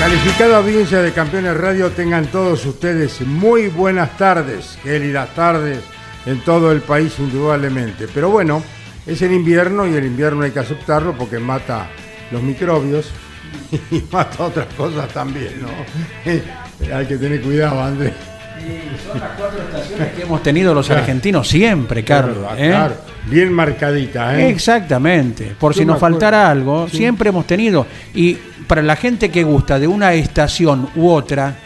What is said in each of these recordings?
Calificada audiencia de Campeones Radio, tengan todos ustedes muy buenas tardes, las tardes en todo el país indudablemente. Pero bueno, es el invierno y el invierno hay que aceptarlo porque mata los microbios y mata otras cosas también, ¿no? hay que tener cuidado, Andrés. Son las cuatro estaciones que hemos tenido los argentinos siempre, Carlos. ¿eh? Claro, bien marcadita, ¿eh? Exactamente. Por si nos faltara algo, siempre hemos tenido. Y para la gente que gusta de una estación u otra,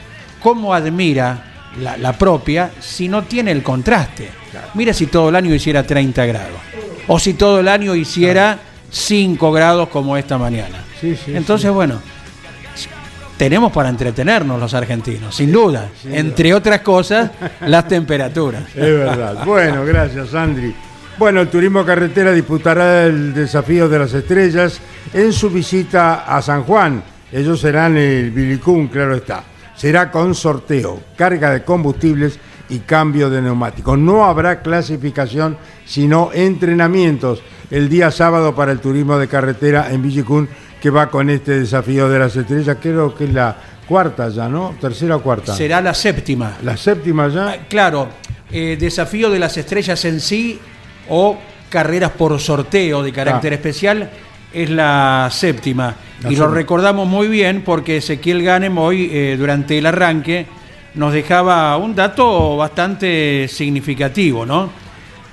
¿cómo admira la, propia si no tiene el contraste? Mira si todo el año hiciera 30 grados. O si todo el año hiciera 5 grados como esta mañana. Entonces, bueno, tenemos para entretenernos los argentinos, sin duda. Entre otras cosas, las temperaturas. Es verdad. Bueno, gracias, Andri. Bueno, el turismo carretera disputará el desafío de las estrellas en su visita a San Juan. Ellos serán el Bilicún, claro está. Será con sorteo, carga de combustibles y cambio de neumáticos. No habrá clasificación, sino entrenamientos el día sábado para el turismo de carretera en Villicún, que va con este desafío de las estrellas. Creo que es la cuarta ya, ¿no? Tercera o cuarta. Será la séptima. ¿La séptima ya? Ah, claro, eh, desafío de las estrellas en sí o carreras por sorteo de carácter ah. especial es la séptima. y lo recordamos muy bien porque Ezequiel Ganem hoy, eh, durante el arranque, nos dejaba un dato bastante significativo, ¿no?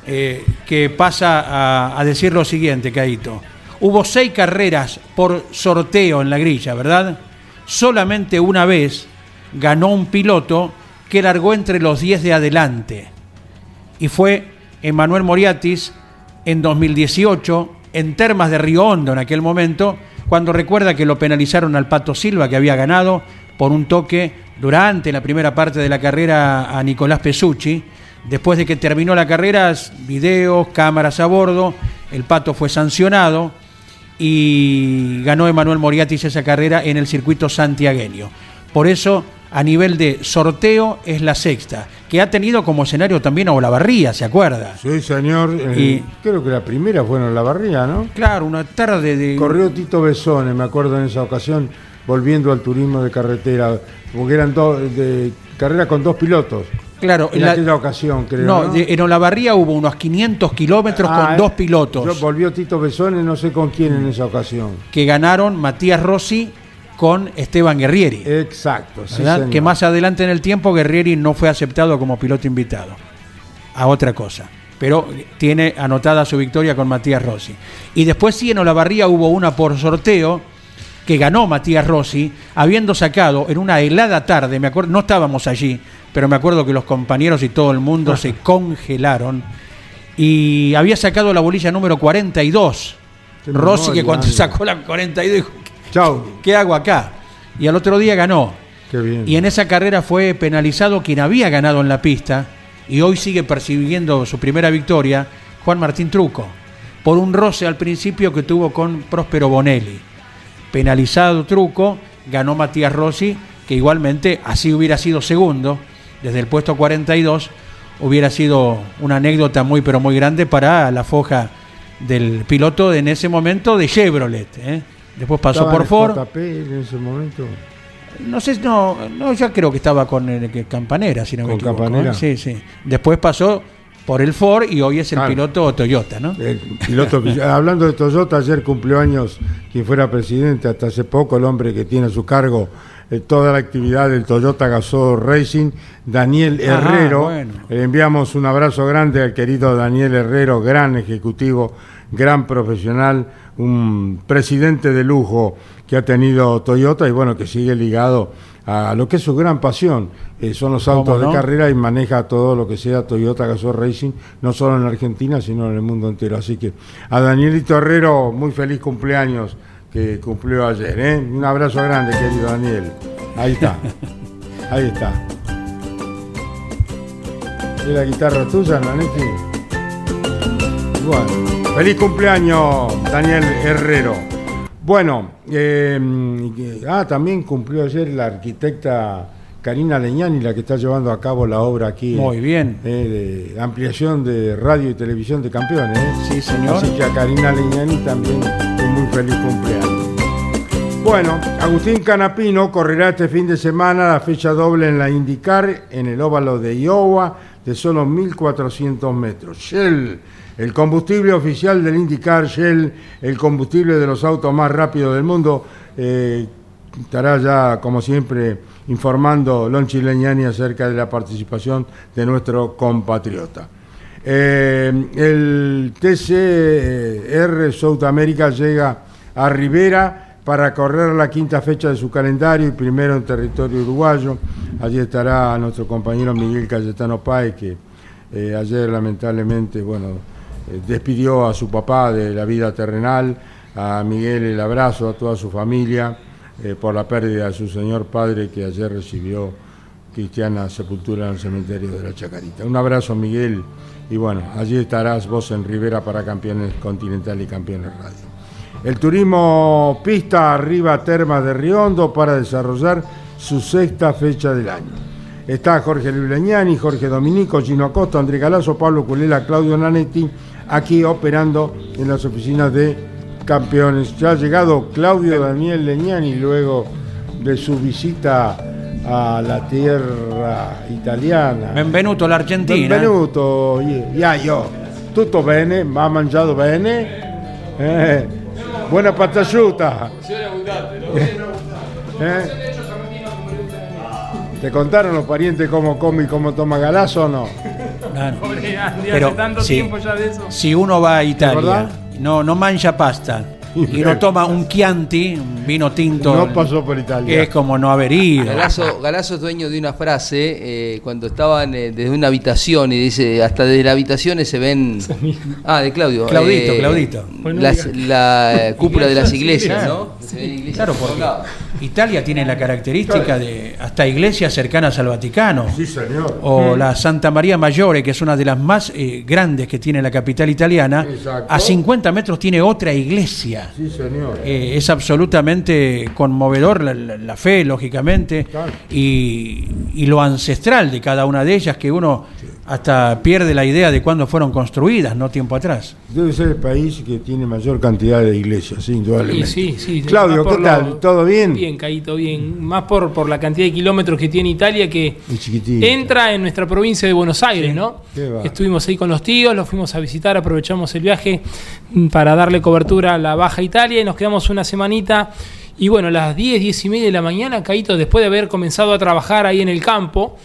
Eh, que pasa a, decir lo siguiente, Caito. Hubo seis carreras por sorteo en la grilla, ¿verdad? Solamente una vez ganó un piloto que largó entre los diez de adelante. Y fue Emanuel Moriatis en 2018 en Termas de Río Hondo en aquel momento, cuando recuerda que lo penalizaron al Pato Silva, que había ganado por un toque durante la primera parte de la carrera a Nicolás Pesucci. Después de que terminó la carrera, videos, cámaras a bordo, el Pato fue sancionado y ganó Emanuel Moriatis esa carrera en el circuito santiagueño. Por eso a nivel de sorteo es la sexta, que ha tenido como escenario también a Olavarría, ¿se acuerda? Sí, señor. Eh, creo que la primera fue en Olavarría, ¿no? Claro, una tarde de... Corrió Tito Besone, me acuerdo en esa ocasión, volviendo al turismo de carretera, porque eran dos, de carrera con dos pilotos. Claro, en, aquella ocasión, creo. No, en Olavarría hubo unos 500 kilómetros con ah, dos pilotos. volvió Tito Besone, no sé con quién en esa ocasión. Que ganaron Matías Rossi con Esteban Guerrieri. Exacto, sí, que más adelante en el tiempo Guerrieri no fue aceptado como piloto invitado a otra cosa. Pero tiene anotada su victoria con Matías Rossi. Y después sí en Olavarría hubo una por sorteo que ganó Matías Rossi, habiendo sacado en una helada tarde, me acuerdo, no estábamos allí, pero me acuerdo que los compañeros y todo el mundo se congelaron y había sacado la bolilla número 42. Rossi que cuando sacó la 42 dijo, Chau. ¿Qué hago acá? Y al otro día ganó. Y en esa carrera fue penalizado quien había ganado en la pista y hoy sigue persiguiendo su primera victoria, Juan Martín Truco, por un roce al principio que tuvo con Próspero Bonelli. Penalizado Truco, ganó Matías Rossi, que igualmente así hubiera sido segundo, desde el puesto 42, hubiera sido una anécdota muy pero muy grande para la foja del piloto en ese momento de Chevrolet. ¿eh? Después pasó por Ford. en ese momento? No sé, no, no, ya creo que estaba con el, Campanera, si no ¿Con Campanera? Sí, sí. Después pasó por el Ford y hoy es el Claro. piloto Toyota, ¿no? El piloto, hablando de Toyota, ayer cumplió años quien fuera presidente hasta hace poco, el hombre que tiene a su cargo eh, toda la actividad del Toyota Gazoo Racing, Daniel Ajá, Herrero. bueno. Le enviamos un abrazo grande al querido Daniel Herrero, gran ejecutivo, gran profesional, un presidente de lujo que ha tenido Toyota y bueno, que sigue ligado a lo que es su gran pasión, eh, son los autos de carrera y maneja todo lo que sea Toyota Gazoo Racing, no solo en Argentina, sino en el mundo entero. Así que a Danielito Herrero, muy feliz cumpleaños que cumplió ayer. ¿eh? Un abrazo grande, querido Daniel. Ahí está, ahí está. ¿Es la guitarra tuya, Nanetti? Bueno, feliz cumpleaños, Daniel Herrero. Bueno, eh, ah, también cumplió ayer la arquitecta Karina Leñani, la que está llevando a cabo la obra aquí. Muy bien. eh, de ampliación de radio y televisión de campeones. ¿eh? Sí, señor. Así que a Karina Leñani también un muy feliz cumpleaños. Bueno, Agustín Canapino correrá este fin de semana la fecha doble en la IndyCar en el óvalo de Iowa de solo 1.400 metros. Shell, el combustible oficial del IndyCar, Shell, el combustible de los autos más rápidos del mundo, eh, estará ya, como siempre, informando Lonchi Leñani acerca de la participación de nuestro compatriota. Eh, el TCR South America llega a Rivera para correr la quinta fecha de su calendario y primero en territorio uruguayo. Allí estará nuestro compañero Miguel Cayetano Páez, que eh, ayer lamentablemente bueno, despidió a su papá de la vida terrenal. A Miguel el abrazo, a toda su familia, eh, por la pérdida de su señor padre que ayer recibió cristiana sepultura en el cementerio de la Chacarita. Un abrazo, Miguel, y bueno, allí estarás vos en Rivera para Campeones Continental y Campeones Radio. El turismo pista arriba Termas de Riondo para desarrollar su sexta fecha del año. Está Jorge Luleñani, Jorge Dominico, Gino Acosta, André Galazo, Pablo Culela, Claudio Nanetti, aquí operando en las oficinas de campeones. Ya ha llegado Claudio Daniel Leñani luego de su visita a la tierra italiana. Benvenuto l'Argentina. Benvenuto, Iaio. Tutto bene? Ma ha mangiato bene? Eh, buona asciutta. Eh? ¿Te contaron los parientes cómo come y cómo toma galazo o no? Claro. Pobre Andy, Pero, hace tanto sí. tiempo ya de eso. Si uno va a Italia, no, no mancha pasta y no toma un Chianti, un vino tinto, No pasó por Italia. que es como no haber ido. Galazo, Galazo es dueño de una frase eh, cuando estaban eh, desde una habitación y dice hasta desde las habitaciones se ven ah de Claudio Claudito, Claudito. Bueno, las- diga. la eh, cúpula de las iglesias Claro. ¿no? Se ven iglesias Claro, por. Italia tiene la característica de hasta iglesias cercanas al Vaticano. Sí, señor. O la Santa María Maggiore, que es una de las más eh, grandes que tiene la capital italiana, Exacto. a 50 metros tiene otra iglesia. Sí, señor. Eh, es absolutamente conmovedor la, la- la fe, lógicamente, Claro. y, y lo ancestral de cada una de ellas, que uno hasta pierde la idea de cuándo fueron construidas, no tiempo atrás. Debe ser el país que tiene mayor cantidad de iglesias, sí, indudablemente. Y sí, sí. Claudio, ¿qué tal? lo- ¿Todo bien? Bien, Caíto, bien. Más por, por la cantidad de kilómetros que tiene Italia que entra en nuestra provincia de Buenos Aires, ¿no? Qué va. Estuvimos ahí con los tíos, los fuimos a visitar, aprovechamos el viaje para darle cobertura a la Baja Italia y nos quedamos una semanita. Y bueno, a las 10, 10 y media de la mañana, Caíto, después de haber comenzado a trabajar ahí en el campo.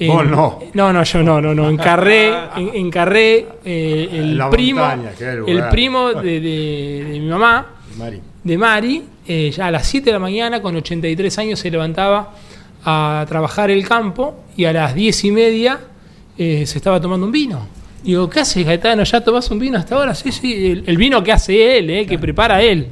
En- Vos no. No, no, yo no, no, no. Encarré, en- encarré eh, el La primo, montaña, el primo de, de- de mi mamá Mari. de Mari, eh, ya a las 7 de la mañana, con 83 años, se levantaba a trabajar el campo y a las 10 y media eh, se estaba tomando un vino. Digo, ¿qué haces, Gaetano? ¿Ya tomás un vino hasta ahora? Sí, sí, el, el vino que hace él, eh, que prepara él.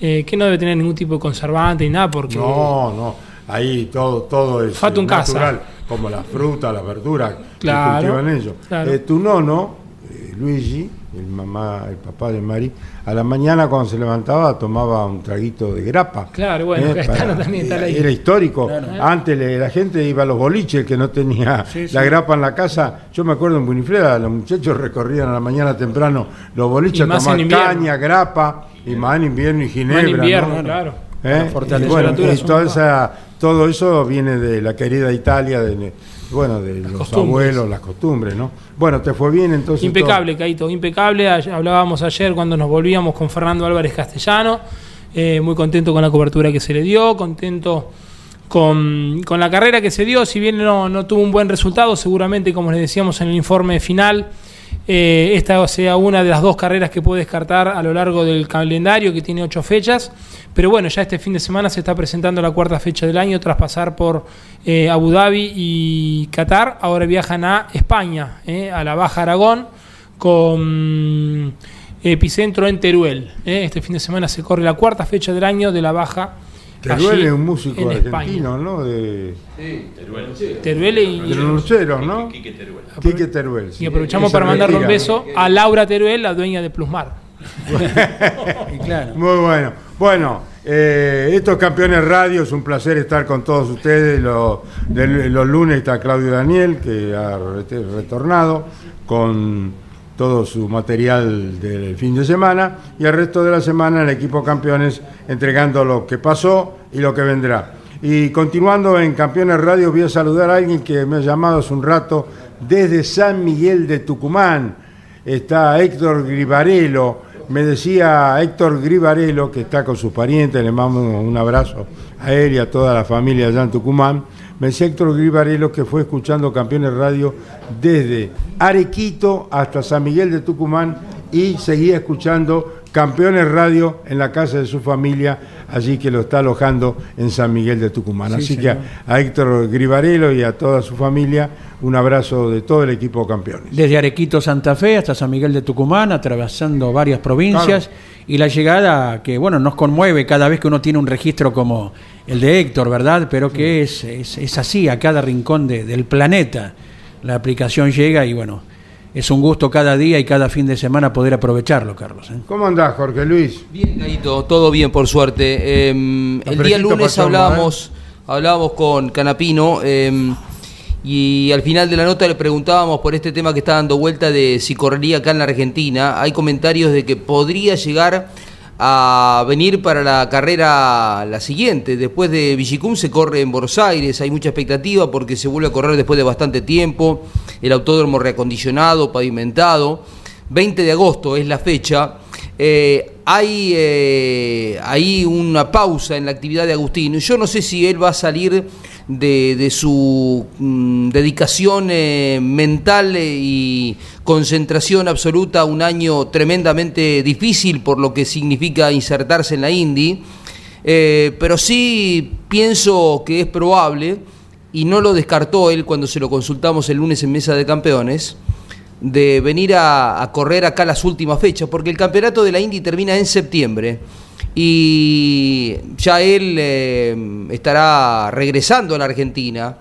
Eh, que no debe tener ningún tipo de conservante ni nada, porque. No, no. Ahí todo, todo es Fatum eh, casa. Como la fruta, la verdura Claro, que cultivan ellos. claro. Eh, tu nono, eh, Luigi, el mamá, el papá de Mari, a la mañana cuando se levantaba tomaba un traguito de grapa. Claro, bueno, Gaetano también está ahí. Era histórico. Antes le- la gente iba a los boliches, que no tenía la grapa en la casa. Yo me acuerdo en Bunifleda, los muchachos recorrían a la mañana temprano los boliches a tomar caña, grapa, y más en invierno y ginebra. Más en invierno, ¿no? claro. ¿Eh? Las Y bueno, y toda esa- todo eso viene de la querida Italia, de, bueno, de los costumbres. abuelos, las costumbres, ¿no? Bueno, te fue bien entonces. Impecable, Caito, impecable. Hablábamos ayer cuando nos volvíamos con Fernando Álvarez Castellano. eh, muy contento con la cobertura que se le dio, contento con, con la carrera que se dio. Si bien no, no tuvo un buen resultado, seguramente, como les decíamos en el informe final, eh, esta sea una de las dos carreras que puede descartar a lo largo del calendario, que tiene ocho fechas. Pero bueno, ya este fin de semana se está presentando la cuarta fecha del año tras pasar por eh, Abu Dhabi y Qatar. Ahora viajan a España, eh, a la Baja Aragón, con epicentro en Teruel. Este fin de semana se corre la cuarta fecha del año de la Baja. Teruel es un músico en argentino, España. ¿no? De, Teruel y, de los lucheros, ¿no? Quique Teruel. Quique Teruel. sí. y aprovechamos para mandarle un beso a Laura Teruel, la dueña de Plusmar. Y claro. Muy bueno. Bueno, eh, estos campeones radio, es un placer estar con todos ustedes. Lo- del- los lunes está Claudio Daniel, que ha retornado con todo su material del fin de semana. Y el resto de la semana el equipo campeones entregando lo que pasó y lo que vendrá. Y continuando en Campeones Radio, voy a saludar a alguien que me ha llamado hace un rato desde San Miguel de Tucumán. Está Héctor Gribarello. Me decía Héctor Gribarello, que está con sus parientes, le mando un abrazo a él y a toda la familia allá en Tucumán. Me decía Héctor que fue escuchando Campeones Radio desde Arequito hasta San Miguel de Tucumán y seguía escuchando Campeones Radio en la casa de su familia, allí que lo está alojando en San Miguel de Tucumán. Así que a, a Héctor Gribarello y a toda su familia, un abrazo de todo el equipo Campeones. Desde Arequito, Santa Fe, hasta San Miguel de Tucumán, atravesando varias provincias. Y la llegada que, bueno, nos conmueve cada vez que uno tiene un registro como el de Héctor, ¿verdad? Pero que es, es, es así a cada rincón de- del planeta. La aplicación llega y, bueno, es un gusto cada día y cada fin de semana poder aprovecharlo, Carlos. ¿eh? ¿Cómo andás, Jorge Luis? Bien, Gaito, todo bien, por suerte. Eh, el día lunes hablábamos, hablábamos con Canapino eh, y al final de la nota le preguntábamos por este tema que está dando vuelta de si correría acá en la Argentina. Hay comentarios de que podría llegar a venir para la carrera la siguiente. Después de Villicum se corre en Buenos Aires, hay mucha expectativa porque se vuelve a correr después de bastante tiempo, el autódromo reacondicionado, pavimentado. 20 de agosto es la fecha. Eh, hay eh, una pausa en la actividad de Agustín. Yo no sé si él va a salir de, su mm, dedicación eh, mental y concentración absoluta un año tremendamente difícil por lo que significa insertarse en la Indy. Pero sí pienso que es probable, y no lo descartó él cuando se lo consultamos el lunes en Mesa de Campeones, de venir a, a correr acá las últimas fechas, porque el campeonato de la Indy termina en septiembre y ya él eh, estará regresando a la Argentina.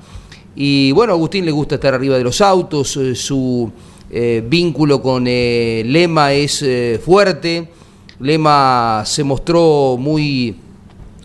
Y bueno, a Agustín le gusta estar arriba de los autos, eh, su eh, vínculo con Lema es fuerte, Lema se mostró muy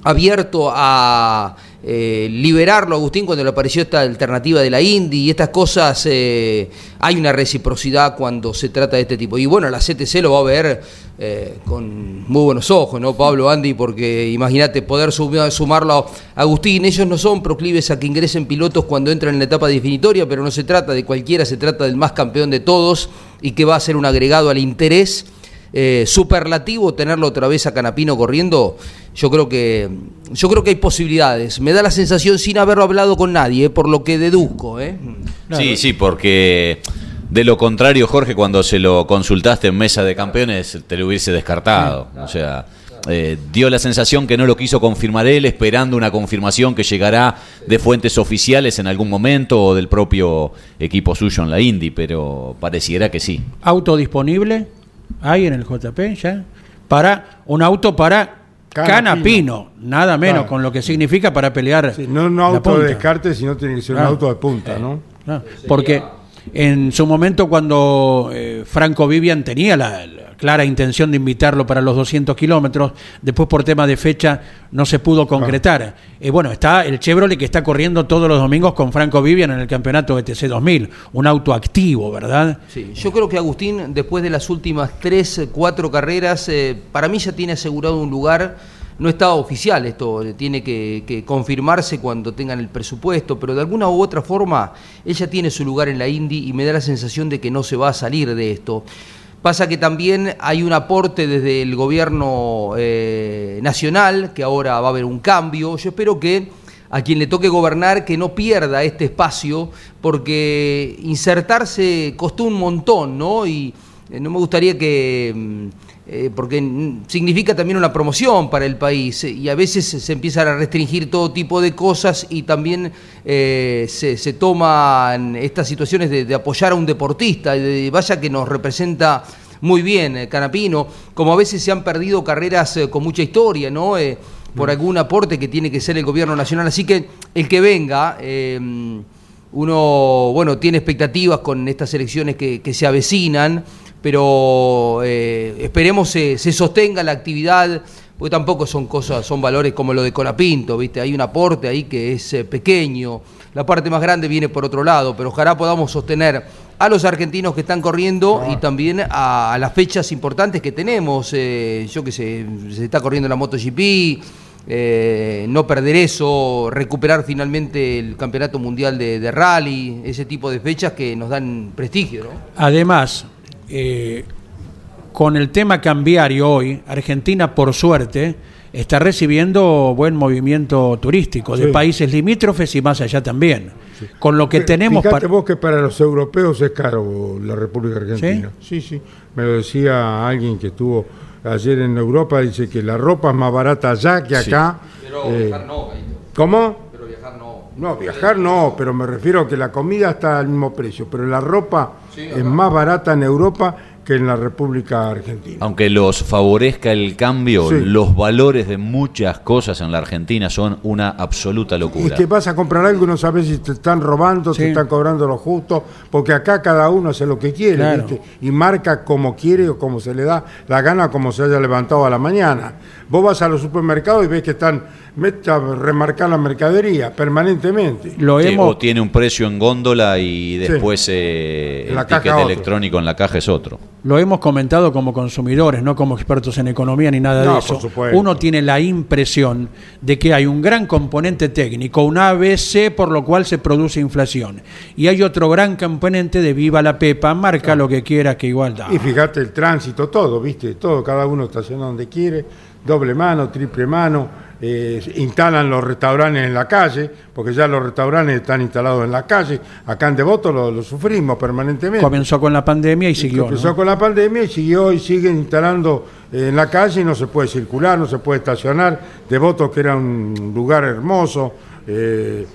abierto a eh, liberarlo, Agustín, cuando le apareció esta alternativa de la Indy y estas cosas, eh, hay una reciprocidad cuando se trata de este tipo. Y bueno, la CTC lo va a ver eh, con muy buenos ojos, ¿no, Pablo, Andy? Porque imagínate poder sum- sumarlo a Agustín. Ellos no son proclives a que ingresen pilotos cuando entran en la etapa definitoria, pero no se trata de cualquiera, se trata del más campeón de todos y que va a ser un agregado al interés eh, superlativo tenerlo otra vez a Canapino corriendo, yo creo que yo creo que hay posibilidades. Me da la sensación sin haberlo hablado con nadie, eh, por lo que deduzco, ¿eh? Sí, sí, porque de lo contrario, Jorge, cuando se lo consultaste en mesa de campeones, te lo hubiese descartado. O sea, eh, dio la sensación que no lo quiso confirmar él, esperando una confirmación que llegará de fuentes oficiales en algún momento o del propio equipo suyo en la Indy, pero pareciera que sí. Auto disponible, hay en el JP ya, para un auto para Canapino. Nada menos, Claro. con lo que significa para pelear. Sí, no un auto de descarte, sino tiene que ser un auto de punta, ¿no? Porque en su momento cuando eh, Franco Vivian tenía la clara intención de invitarlo para los 200 kilómetros, después por tema de fecha no se pudo concretar. Eh, bueno, está el Chevrolet que está corriendo todos los domingos con Franco Vivian en el campeonato ETC 2000, un auto activo, ¿verdad? Sí, yo creo que Agustín, después de las últimas tres, eh, cuatro carreras, eh, para mí ya tiene asegurado un lugar no está oficial esto, tiene que, que, confirmarse cuando tengan el presupuesto, pero de alguna u otra forma ella tiene su lugar en la Indy y me da la sensación de que no se va a salir de esto. Pasa que también hay un aporte desde el gobierno eh, nacional, que ahora va a haber un cambio. Yo espero que a quien le toque gobernar que no pierda este espacio, porque insertarse costó un montón, ¿no? Y eh, no me gustaría que... Mm, eh, porque significa también una promoción para el país y a veces se empiezan a restringir todo tipo de cosas y también se, se, toman estas situaciones de, apoyar a un deportista, de, vaya que nos representa muy bien Canapino, como a veces se han perdido carreras con mucha historia, ¿no? por algún aporte que tiene que ser el gobierno nacional. Así que el que venga, eh, uno bueno tiene expectativas con estas elecciones que, se avecinan, pero eh, esperemos se, se sostenga la actividad porque tampoco son cosas, son valores como lo de Colapinto, ¿viste? Hay un aporte ahí que es eh, pequeño, la parte más grande viene por otro lado, pero ojalá podamos sostener a los argentinos que están corriendo y también a, las fechas importantes que tenemos. Eh, yo que sé, se está corriendo la MotoGP, eh, no perder eso, recuperar finalmente el campeonato mundial de, rally, ese tipo de fechas que nos dan prestigio. Además, eh, con el tema cambiario hoy, Argentina, por suerte, está recibiendo buen movimiento turístico de países limítrofes y más allá también. Con lo que tenemos Fíjate vos que para los europeos es caro la República Argentina. ¿Sí? sí, Me lo decía alguien que estuvo ayer en Europa, dice que la ropa es más barata allá que acá. Pero eh, ¿Cómo? No. Viajar no, pero me refiero a que la comida está al mismo precio, pero la ropa es más barata en Europa que en la República Argentina. Aunque los favorezca el cambio, los valores de muchas cosas en la Argentina son una absoluta locura. Y que vas a comprar algo y no sabes si te están robando, te están cobrando lo justo, porque acá cada uno hace lo que quiere y marca como quiere o como se le da la gana, como se haya levantado a la mañana. Vos vas a los supermercados y ves que están a remarcar la mercadería permanentemente. Lo O tiene un precio en góndola y después eh, el ticket electrónico en la caja es otro. Lo hemos comentado como consumidores, no como expertos en economía ni nada de eso. Uno tiene la impresión de que hay un gran componente técnico, un ABC por lo cual se produce inflación. Y hay otro gran componente de viva la pepa, marca lo que quiera que igual da. Y fíjate el tránsito, todo, viste, todo, cada uno estaciona donde quiere, doble mano, triple mano eh, instalan los restaurantes en la calle, porque ya los restaurantes están instalados en la calle. Acá en Devoto lo, sufrimos permanentemente. Comenzó con la pandemia y siguió. Comenzó con la pandemia y siguió y siguen instalando eh, en la calle y no se puede circular, no se puede estacionar. Devoto, que era un lugar hermoso, eh,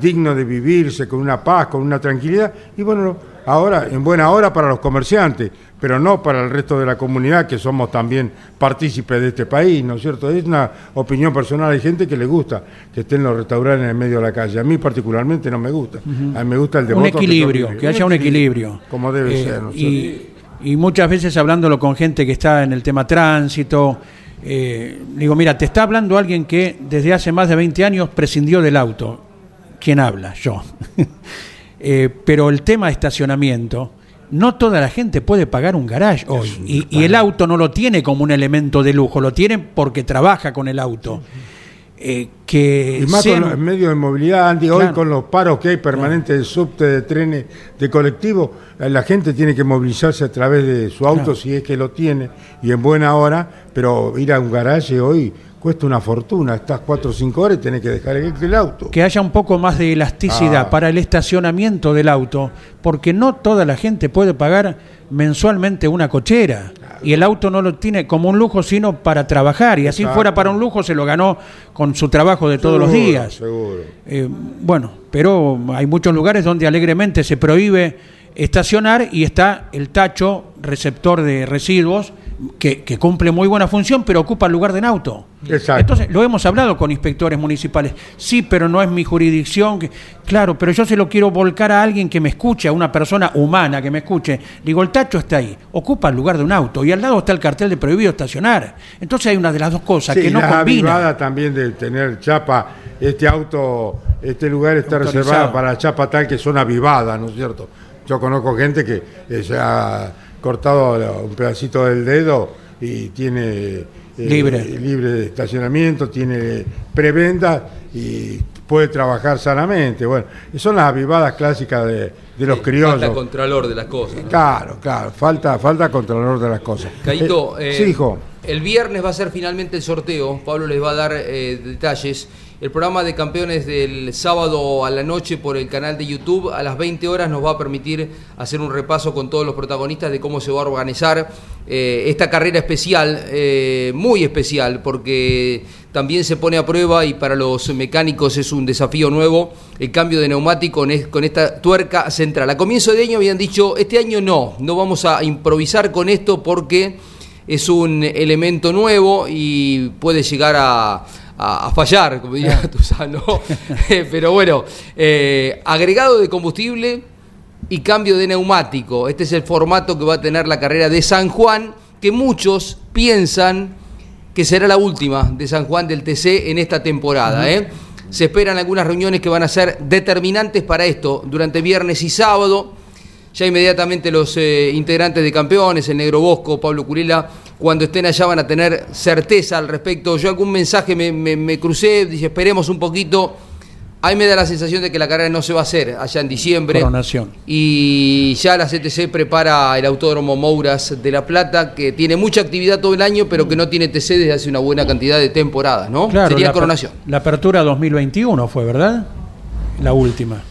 digno de vivirse, con una paz, con una tranquilidad. Y bueno, ahora, en buena hora para los comerciantes pero no para el resto de la comunidad que somos también partícipes de este país, ¿no es cierto? Es una opinión personal, hay gente que le gusta que estén los restaurantes en el medio de la calle. A mí particularmente no me gusta. A mí me gusta el devoto. Un equilibrio, que, haya un equilibrio. Como debe eh, ser. ¿no y, y, muchas veces hablándolo con gente que está en el tema tránsito, eh, digo, mira, te está hablando alguien que desde hace más de 20 años prescindió del auto. ¿Quién habla? Yo. Eh, pero el tema de estacionamiento no toda la gente puede pagar un garage hoy. Y, el auto no lo tiene como un elemento de lujo, lo tiene porque trabaja con el auto. Eh, que y más con los medios de movilidad, Andy, hoy con los paros que hay permanentes de subte, de trenes, de colectivos, eh, la gente tiene que movilizarse a través de su auto si es que lo tiene y en buena hora, pero ir a un garaje hoy cuesta una fortuna, estás cuatro o cinco horas y tenés que dejar el, auto. Que haya un poco más de elasticidad ah. para el estacionamiento del auto, porque no toda la gente puede pagar mensualmente una cochera. Y el auto no lo tiene como un lujo, sino para trabajar. Y así fuera para un lujo, se lo ganó con su trabajo de todos los días. Seguro. Eh, bueno, pero hay muchos lugares donde alegremente se prohíbe estacionar y está el tacho receptor de residuos que, cumple muy buena función, pero ocupa el lugar de un auto. Exacto. Entonces, lo hemos hablado con inspectores municipales. Sí, pero no es mi jurisdicción. Claro, pero yo se lo quiero volcar a alguien que me escuche, a una persona humana que me escuche. Digo, el tacho está ahí, ocupa el lugar de un auto y al lado está el cartel de prohibido estacionar. Entonces hay una de las dos cosas que no la combina. también de tener chapa, este auto, este lugar está reservado para chapa tal que son avivadas, ¿no es cierto? Yo conozco gente que se ha cortado un pedacito del dedo y tiene eh, Libre. libre de estacionamiento, tiene prebenda y puede trabajar sanamente. Bueno, son las avivadas clásicas de, de los criollos. Falta contralor de las cosas. ¿no? Claro, claro, falta, falta controlador de las cosas. Caito, Eh, eh, sí, hijo. El viernes va a ser finalmente el sorteo. Pablo les va a dar eh, detalles. El programa de campeones del sábado a la noche por el canal de YouTube a las 20 horas nos va a permitir hacer un repaso con todos los protagonistas de cómo se va a organizar eh, esta carrera especial, eh, muy especial, porque también se pone a prueba y para los mecánicos es un desafío nuevo el cambio de neumático con, es- con esta tuerca central. A comienzo de año habían dicho, este año no, no vamos a improvisar con esto porque es un elemento nuevo y puede llegar a, a- a fallar, como diría Tuzano. Eh, Pero bueno, eh, agregado de combustible y cambio de neumático. Este es el formato que va a tener la carrera de San Juan, que muchos piensan que será la última de San Juan del TC en esta temporada. ¿eh? Se esperan algunas reuniones que van a ser determinantes para esto durante viernes y sábado. Ya inmediatamente los eh, integrantes de campeones, el Negro Bosco, Pablo Curila, cuando estén allá van a tener certeza al respecto. Yo algún mensaje me, me- me crucé, dije esperemos un poquito. Ahí me da la sensación de que la carrera no se va a hacer allá en diciembre. Coronación. Y ya la CTC prepara el Autódromo Mouras de La Plata, que tiene mucha actividad todo el año, pero que no tiene TC desde hace una buena cantidad de temporadas, ¿no? Sería la, coronación. La apertura 2021 fue, ¿verdad? La última.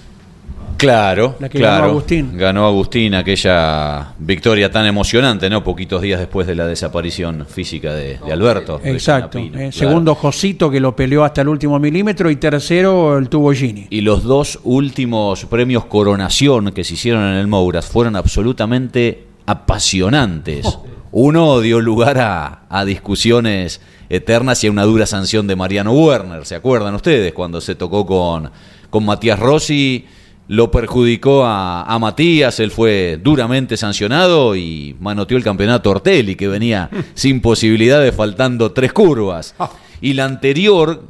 Claro, La que claro. ganó Agustín. Ganó Agustín aquella victoria tan emocionante, ¿no? Poquitos días después de la desaparición física de, de Alberto. de Exacto. Eh, claro. Segundo Josito que lo peleó hasta el último milímetro y tercero el tuvo Gini. Y los dos últimos premios coronación que se hicieron en el Mouras fueron absolutamente apasionantes. Uno dio lugar a, a discusiones eternas y a una dura sanción de Mariano Werner. ¿Se acuerdan ustedes? Cuando se tocó con, con Matías Rossi, lo perjudicó a, a Matías, él fue duramente sancionado y manoteó el campeonato Ortelli, que venía sin posibilidades, faltando tres curvas. Y la anterior,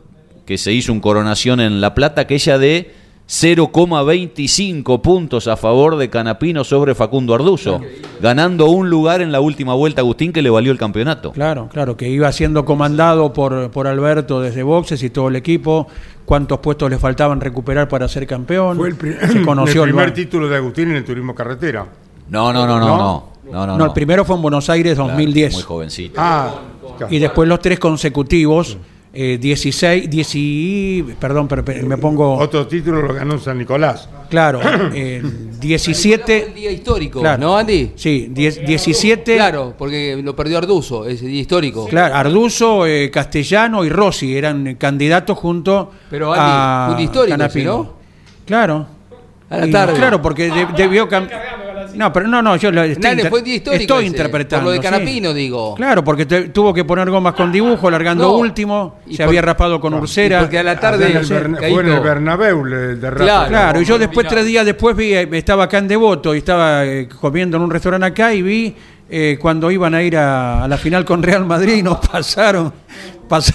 que se hizo un coronación en La Plata, aquella de 0,25 puntos a favor de Canapino sobre Facundo Arduzo, ganando un lugar en la última vuelta Agustín que le valió el campeonato. Claro, claro, que iba siendo comandado por, por Alberto desde boxes y todo el equipo. Cuántos puestos le faltaban recuperar para ser campeón. Fue el, pri- Se conoció el el primer título de Agustín en el turismo carretera. No, no, no, no, ¿No? no. No, no, No, el primero fue en Buenos Aires Claro, 2010. Muy jovencito. Ah, claro. y después los tres consecutivos, eh, 16, 10 y- perdón, pero, pero me pongo, Otro título lo ganó San Nicolás. claro, eh, El 17, día histórico, Claro. ¿no, Andy? sí, 10 17, Claro, porque lo perdió Arduzo, ese día histórico. Claro, Arduzo, eh, Castellano y Rossi eran candidatos junto Pero, Andy, a un histórico Canapino. ¿no? Claro. A la Y- tarde. Claro, porque de- debió cambiar. No, pero no, no, yo lo estoy, fue histórico ese, interpretando. por lo de sí. Canapino, digo. Claro, porque te- tuvo que poner gomas con dibujo, largando No, último, y se por- había raspado con y Ursera. porque a la tarde en el Berna- fue en el. Bernabéu el derrape. Claro. Claro, y yo después, tres días después, vi, eh, estaba acá en Devoto y estaba eh, comiendo en un restaurante acá y vi eh, cuando iban a ir a, a la final con Real Madrid y nos pasaron. pas-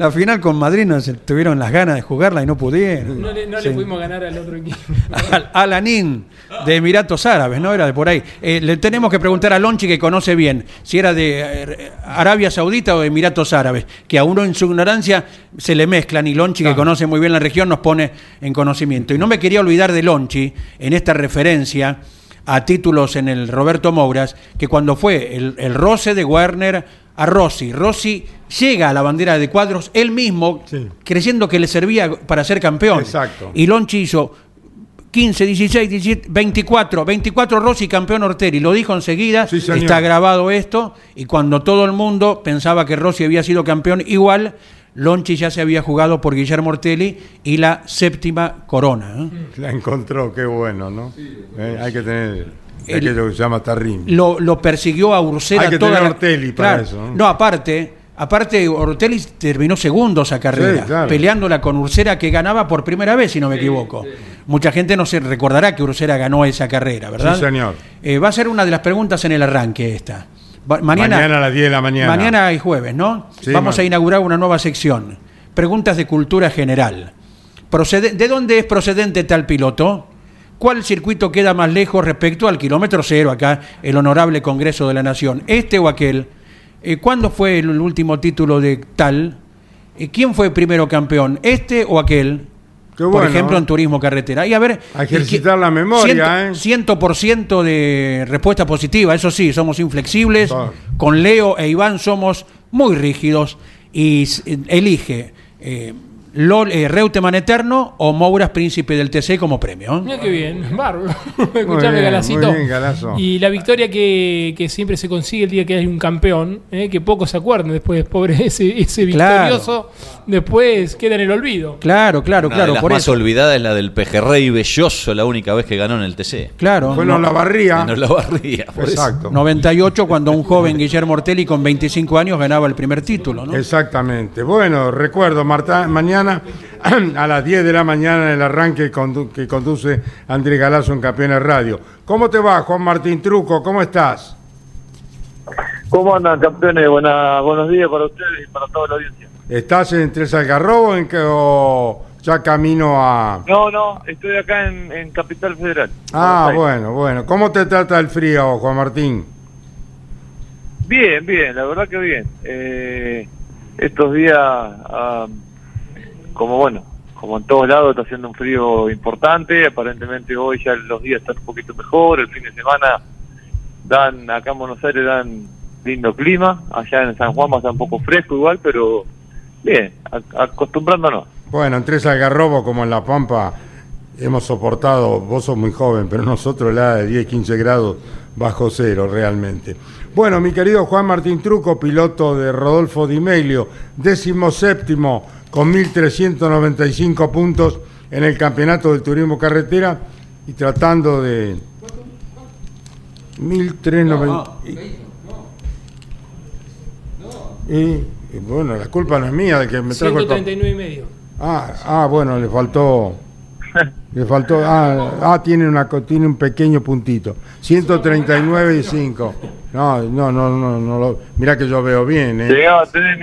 la final con Madrid nos tuvieron las ganas de jugarla y no pudieron. No le, no Sí. le pudimos ganar al otro equipo. Al Alanín de Emiratos Árabes, ¿no? Era de por ahí. Eh, le tenemos que preguntar a Lonchi, que conoce bien, si era de eh, Arabia Saudita o de Emiratos Árabes, que a uno en su ignorancia se le mezclan y Lonchi, que conoce muy bien la región, nos pone en conocimiento. Y no me quería olvidar de Lonchi en esta referencia a títulos en el Roberto Mouras, que cuando fue el, el roce de Werner a Rossi, Rossi llega a la bandera de cuadros él mismo, Sí. creyendo que le servía para ser campeón. Exacto. Y Lonchi hizo 15, 16, 17, 24, 24 Rossi campeón Ortelli, lo dijo enseguida, Sí, está grabado esto, y cuando todo el mundo pensaba que Rossi había sido campeón igual, Lonchi ya se había jugado por Guillermo Ortelli y la séptima corona. ¿eh? La encontró, qué bueno, ¿no? Eh, hay que tener El- aquello que se llama tarrim. Lo, lo persiguió a Ursera Hay que toda tener la- Ortelli para Claro. eso, ¿no? No, aparte, aparte Ortelli terminó segundo esa carrera, Sí, claro. peleándola con Ursera que ganaba por primera vez, si no me equivoco. Mucha gente no se recordará que Ursera ganó esa carrera, ¿verdad? Sí, señor. Eh, va a ser una de las preguntas en el arranque esta. Va- mañana, Mañana a las 10 de la mañana. Mañana y jueves, ¿no? Sí, Vamos a inaugurar una nueva sección. Preguntas de cultura general. Procede- ¿De dónde es procedente tal piloto? ¿Cuál circuito queda más lejos respecto al kilómetro cero acá, el honorable Congreso de la Nación? ¿Este o aquel? eh, ¿cuándo fue el último título de tal? Eh, ¿Quién fue primero campeón? ¿Este o aquel? Qué Por bueno. ejemplo, en turismo carretera. Y a ver. A ejercitar la memoria, ¿eh? ciento, 100% de respuesta positiva, eso sí, somos inflexibles. Con Leo e Iván somos muy rígidos. Y elige eh, Lol, eh, Reutemann Eterno o Mouras Príncipe del TC como premio. Mira qué bien, bárbaro. Escuchame, bien, Galacito. muy bien, Galazo. Y la victoria que, que siempre se consigue el día que hay un campeón, ¿eh? que pocos se acuerdan después, pobre ese, ese Claro. victorioso, después queda en el olvido. Claro, claro, Una claro. de las Por más eso. olvidadas es la del Pejerrey Belloso, la única vez que ganó en el TC. Claro. Bueno, no- la barría. No la barría. por eso. Exacto. 98 cuando un joven Guillermo Ortelli con 25 años ganaba el primer título, ¿no? Exactamente. Bueno, recuerdo, Marta, mañana a las 10 de la mañana el arranque que conduce Andrés Galazo en Campeones Radio. ¿Cómo te va, Juan Martín Truco? ¿Cómo estás? ¿Cómo andan, campeones? Buena, buenos días para ustedes y para toda la audiencia. ¿Estás en Tres Algarrobos en que, o ya camino a...? No, no, estoy acá en, en Capital Federal. Ah, bueno, bueno. ¿Cómo te trata el frío, Juan Martín? Bien, bien, la verdad que bien. Eh, estos días, ah, como bueno, como en todos lados está haciendo un frío importante. Aparentemente hoy ya los días están un poquito mejor. El fin de semana dan, acá en Buenos Aires dan lindo clima. Allá en San Juan estar un poco fresco igual, pero bien, acostumbrándonos. Bueno, en Tres Algarrobos como en La Pampa hemos soportado, vos sos muy joven, pero nosotros la de 10, 15 grados bajo cero realmente. Bueno, mi querido Juan Martín Truco, piloto de Rodolfo Di Meglio, décimo séptimo con 1.395 puntos en el campeonato del turismo carretera y tratando de... 1.390... Y, y bueno, la culpa no es mía de que me trajo el papel. 139 y medio. Ah, ah, bueno, le faltó. Le faltó. Ah, ah, tiene, una, co- tiene un pequeño puntito. 139 y 5. No, no, no, no. no lo, mirá que yo veo bien, ¿eh? Llegaba a tener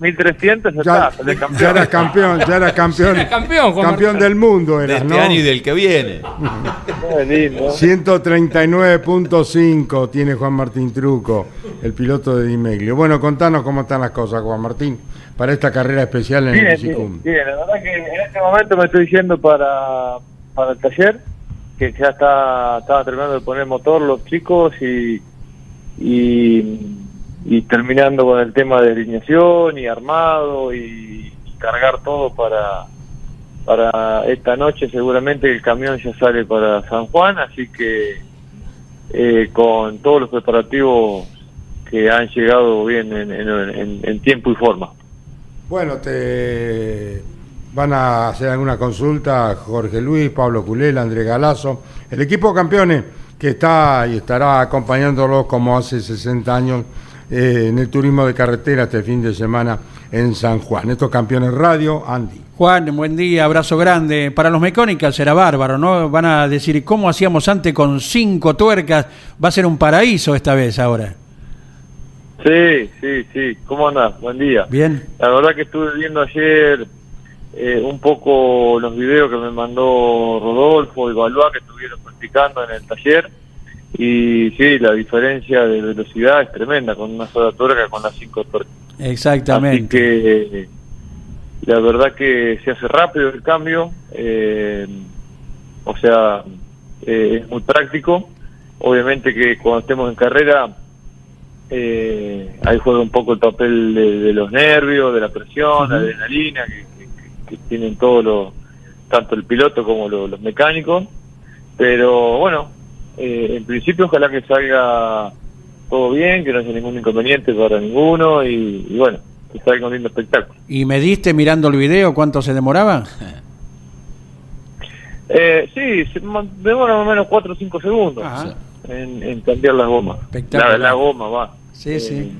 1300, ya, Ya, está, salés ya campeón. eras campeón, ya eras campeón. Era campeón, Juan campeón del mundo De eras, este ¿no? año y del que viene. Muy lindo. 139.5 tiene Juan Martín Truco, el piloto de Dimeglio. Bueno, contanos cómo están las cosas, Juan Martín, para esta carrera especial en el Bien, Bicicum. bien, bien, la verdad que en este momento me estoy yendo para, para el taller, que ya está estaba terminando de poner motor los chicos y, y, terminando con el tema de alineación y armado y, y cargar todo para, para esta noche. Seguramente el camión ya sale para San Juan, así que eh, con todos los preparativos que han llegado bien en, en- en- en tiempo y forma. Bueno, te van a hacer alguna consulta Jorge Luis, Pablo Culela, Andrés Galazo, el equipo campeones que está y estará acompañándolos como hace 60 años eh, en el turismo de carretera este fin de semana en San Juan. Estos campeones radio, Andy. Juan, buen día, abrazo grande. Para los mecánicos será bárbaro, ¿no? Van a decir, ¿cómo hacíamos antes con cinco tuercas? Va a ser un paraíso esta vez ahora. Sí, sí, sí. ¿Cómo andás? Buen día. Bien. La verdad que estuve viendo ayer eh, un poco los videos que me mandó Rodolfo y Balúa que estuvieron practicando en el taller. Y sí, la diferencia de velocidad es tremenda con una sola tuerca con las cinco tuercas. Así Exactamente. que eh, la verdad que se hace rápido el cambio, eh, o sea, eh, es muy práctico. Obviamente que cuando estemos en carrera, eh, ahí juega un poco el papel de, de los nervios, de la presión, la adrenalina que, que- tienen todos los, tanto el piloto como lo- los mecánicos. Pero bueno, eh, en principio ojalá que salga todo bien, que no haya ningún inconveniente para ninguno y, y bueno, que salga un lindo espectáculo. ¿Y me diste mirando el video cuánto se demoraba? Eh, sí, se demora más o menos 4 o 5 segundos en, en cambiar las gomas. Espectacular. La, la goma va. Sí, Eh, sí.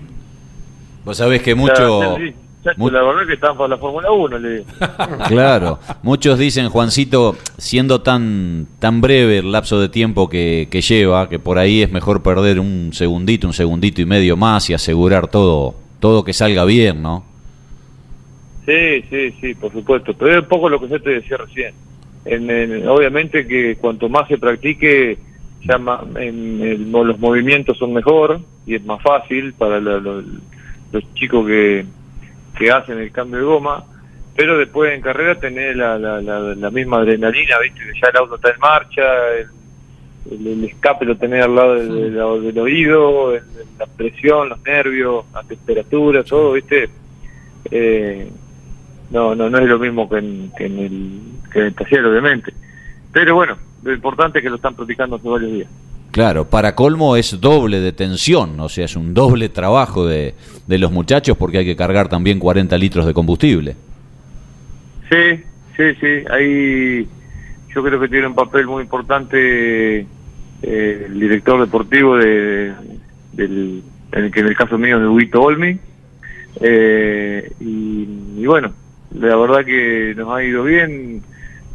Vos sabés que mucho... sí, la verdad que están para la Fórmula 1, le digo. Claro, muchos dicen, Juancito, siendo tan, tan breve el lapso de tiempo que, que lleva, que por ahí es mejor perder un segundito, un segundito y medio más y asegurar todo, todo que salga bien, ¿no? Sí, sí, sí, por supuesto. Pero es un poco lo que yo te decía recién. En, en- obviamente que cuanto más se practique, ya ma- en el- los movimientos son mejor y es más fácil para la- lo- los chicos que, que hacen el cambio de goma, pero después en carrera tener la, la, la, la misma adrenalina, ¿viste? Que ya el auto está en marcha, el, el, el escape lo tenés al lado del, del- del oído, el- la presión, los nervios, la temperatura, todo, ¿viste? Eh, no, no, no es lo mismo que en, que en el, que en el taller, obviamente. Pero bueno, lo importante es que lo están practicando hace varios días. Claro, para colmo es doble de tensión, o sea, es un doble trabajo de, de los muchachos porque hay que cargar también 40 litros de combustible. Sí, sí, sí. Ahí yo creo que tiene un papel muy importante eh, el director deportivo de, del, en el que en el caso mío de Huito Olmi. Eh, y, y bueno, la verdad que nos ha ido bien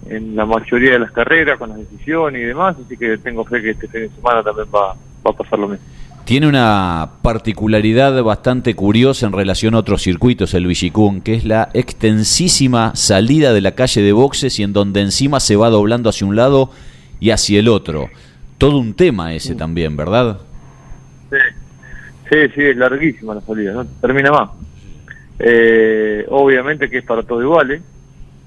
en la mayoría de las carreras con las decisiones y demás, así que tengo fe que este fin de semana también va, va a pasar lo mismo. Tiene una particularidad bastante curiosa en relación a otros circuitos, el Villicún, que es la extensísima salida de la calle de boxes y en donde encima se va doblando hacia un lado y hacia el otro. Todo un tema ese también, ¿verdad? Sí, sí, sí, es larguísima la salida, no termina más. Eh, obviamente que es para todos iguales,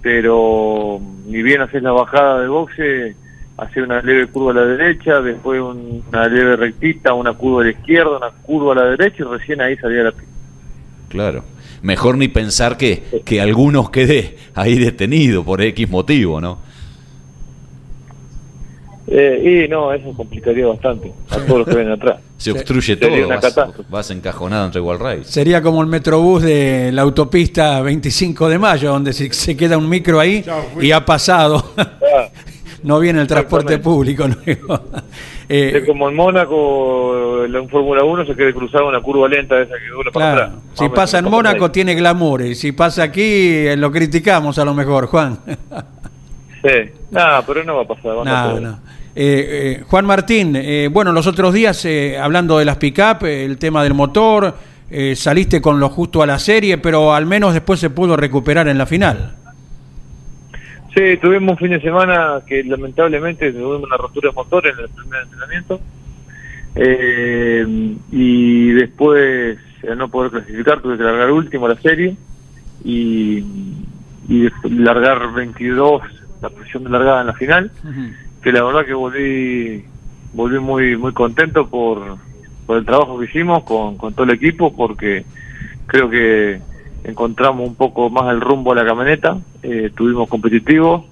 pero ni bien haces la bajada de boxe, haces una leve curva a la derecha, después un- una leve rectita, una curva a la izquierda, una curva a la derecha y recién ahí salía la pista. Claro. Mejor ni pensar que, que algunos quede ahí detenido por X motivo, ¿no? Eh, y no, eso complicaría bastante a todos los que ven atrás. Se obstruye Sería todo, vas, vas encajonado entre Wall Race. Sería como el metrobús de la autopista 25 de mayo, donde se, se queda un micro ahí Chao, y ha pasado. Ah, no viene el transporte público. luego. es Eh, como en Mónaco, en Fórmula 1 se quede cruzada una curva lenta esa que dura para claro, atrás. Si menos, pasa en Mónaco ahí. tiene glamour y si pasa aquí eh, lo criticamos a lo mejor, Juan. Sí, nada, pero no va a pasar. van No, no. Eh, eh, Juan Martín, eh, bueno, los otros días eh, hablando de las pick-up, eh, el tema del motor, eh, saliste con lo justo a la serie, pero al menos después se pudo recuperar en la final. Sí, tuvimos un fin de semana que lamentablemente tuvimos una rotura de motor en el primer entrenamiento. Eh, y después, al no poder clasificar, tuve que largar último la serie y, y largar 22, la presión de largada en la final. Que la verdad que volví volví muy muy contento por, por el trabajo que hicimos con, con todo el equipo, porque creo que encontramos un poco más el rumbo a la camioneta, eh, estuvimos competitivos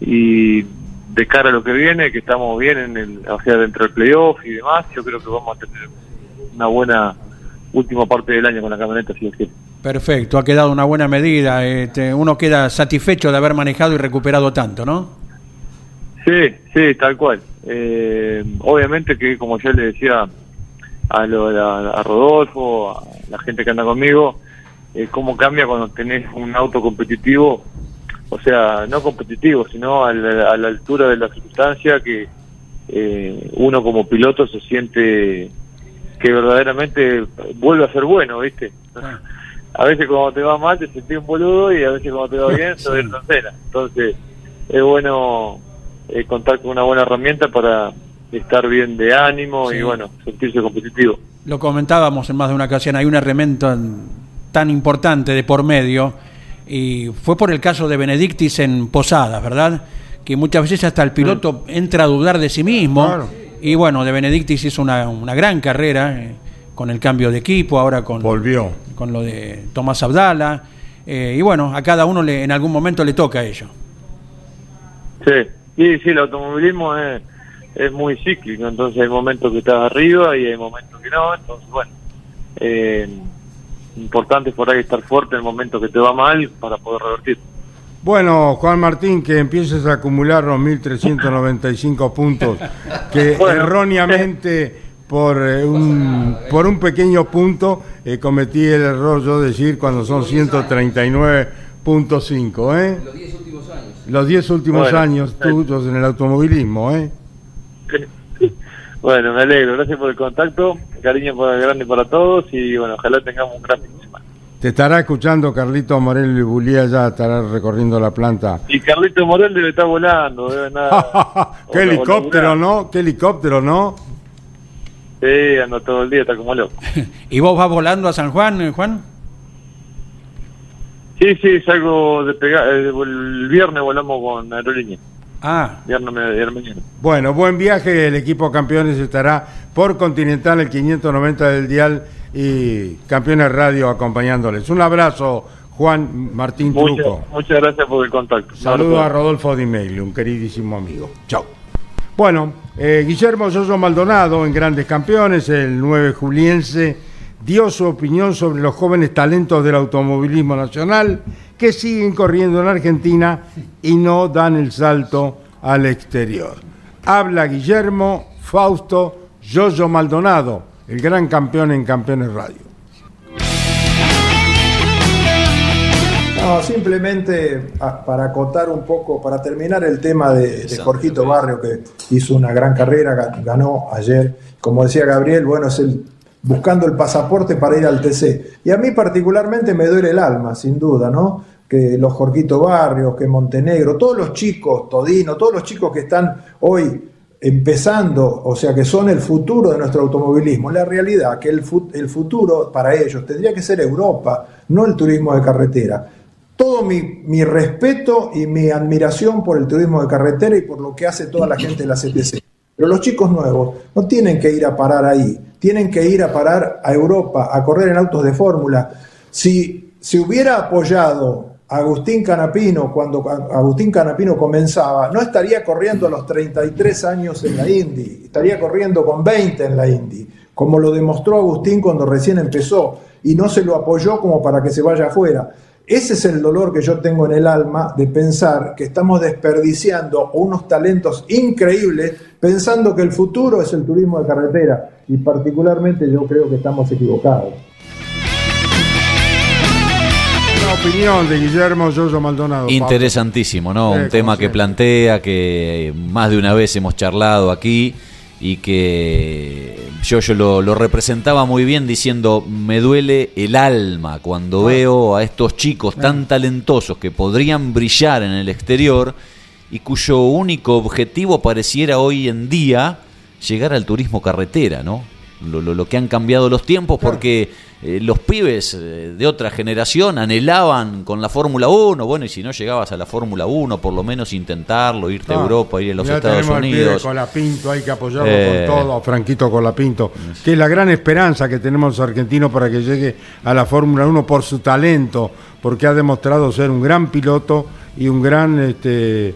y de cara a lo que viene, que estamos bien en el, o sea, dentro del playoff y demás, yo creo que vamos a tener una buena última parte del año con la camioneta, si es que Perfecto, ha quedado una buena medida. este, uno queda satisfecho de haber manejado y recuperado tanto, ¿no? Sí, sí, tal cual. Eh, obviamente que, como yo le decía a, lo- a, a Rodolfo, a la gente que anda conmigo, eh, cómo cambia cuando tenés un auto competitivo, o sea, no competitivo, sino a la, a la altura de la circunstancia que eh, uno como piloto se siente que verdaderamente vuelve a ser bueno, ¿viste? A veces cuando te va mal te sentís un boludo y a veces cuando te va bien sos el tercera. Entonces es bueno eh, contar con una buena herramienta para estar bien de ánimo Sí. y bueno, sentirse competitivo. Lo comentábamos en más de una ocasión, hay un herramienta tan importante de por medio y fue por el caso de Benedictis en Posadas, ¿verdad? Que muchas veces hasta el piloto entra a dudar de sí mismo Claro. y bueno, de Benedictis hizo una, una gran carrera eh, con el cambio de equipo, ahora con, Volvió. con lo de Tomás Abdala eh, y bueno, a cada uno le, en algún momento le toca ello. Sí, sí, sí, el automovilismo es, es muy cíclico, entonces hay momentos que estás arriba y hay momentos que no, entonces bueno, eh, importante es por ahí estar fuerte en el momento que te va mal para poder revertir. Bueno, Juan Martín, que empieces a acumular los 1.395 puntos, que Bueno. erróneamente por, eh, un, por un pequeño punto eh, cometí el error yo decir cuando son 139.5, ¿eh? Los 10 últimos años. Los 10 últimos Bueno, años tuyos en el automovilismo, ¿eh? Bueno, me alegro, gracias por el contacto, cariño para grande para todos y bueno, ojalá tengamos un gran fin de semana. Te estará escuchando Carlito Morel y Bulía, ya estará recorriendo la planta. Y Carlito Morel debe estar volando, debe nada. ¡Qué helicóptero, ¿no? ¡Qué helicóptero, no! Sí, ando todo el día, está como loco. ¿Y vos vas volando a San Juan, eh, Juan? Sí, sí, salgo de pegar. eh, el viernes volamos con aerolínea. Ah, Viernes mañana. Bueno, buen viaje. El equipo campeones estará por Continental el 590 del Dial y Campeones Radio acompañándoles. Un abrazo, Juan Martín Muchas, Truco. muchas gracias por el contacto. Saludos a Rodolfo Di Meglio, un queridísimo amigo. Chao. Bueno, eh, Guillermo Soso Maldonado en Grandes Campeones, el 9 juliense, dio su opinión sobre los jóvenes talentos del automovilismo nacional que siguen corriendo en Argentina y no dan el salto al exterior. Habla Guillermo Fausto Yoyo Maldonado, el gran campeón en Campeones Radio. No, simplemente a- para acotar un poco, para terminar el tema de, de Jorgito Barrio, que hizo una gran carrera, ga- ganó ayer. Como decía Gabriel, bueno, es el buscando el pasaporte para ir al TC. Y a mí particularmente me duele el alma, sin duda, ¿no? Que los Jorgito Barrios, que Montenegro, todos los chicos, Todino, todos los chicos que están hoy empezando, o sea, que son el futuro de nuestro automovilismo. La realidad que el, fu- el futuro para ellos tendría que ser Europa, no el turismo de carretera. Todo mi, mi respeto y mi admiración por el turismo de carretera y por lo que hace toda la gente de la CTC. Pero los chicos nuevos no tienen que ir a parar ahí, tienen que ir a parar a Europa, a correr en autos de fórmula. Si se hubiera apoyado a Agustín Canapino cuando Agustín Canapino comenzaba, no estaría corriendo a los 33 años en la Indy, estaría corriendo con 20 en la Indy, como lo demostró Agustín cuando recién empezó y no se lo apoyó como para que se vaya afuera. Ese es el dolor que yo tengo en el alma de pensar que estamos desperdiciando unos talentos increíbles pensando que el futuro es el turismo de carretera y particularmente yo creo que estamos equivocados. Una opinión de Guillermo Yoyo Maldonado. Interesantísimo, ¿no? Sí, Un tema que plantea, que más de una vez hemos charlado aquí y que yo, yo lo, lo representaba muy bien diciendo, me duele el alma cuando veo a estos chicos tan talentosos que podrían brillar en el exterior y cuyo único objetivo pareciera hoy en día llegar al turismo carretera, ¿no? Lo, lo- lo que han cambiado los tiempos porque eh, los pibes eh, de otra generación anhelaban con la Fórmula 1, bueno, y si no llegabas a la Fórmula 1, por lo menos intentarlo, irte a Ah, Europa, ir a los ya Estados tenemos al pibe Unidos. Colapinto, hay que apoyarlo Eh. con todo, Franquito Colapinto, que es la gran esperanza que tenemos los argentinos para que llegue a la Fórmula 1 por su talento, porque ha demostrado ser un gran piloto y un gran este,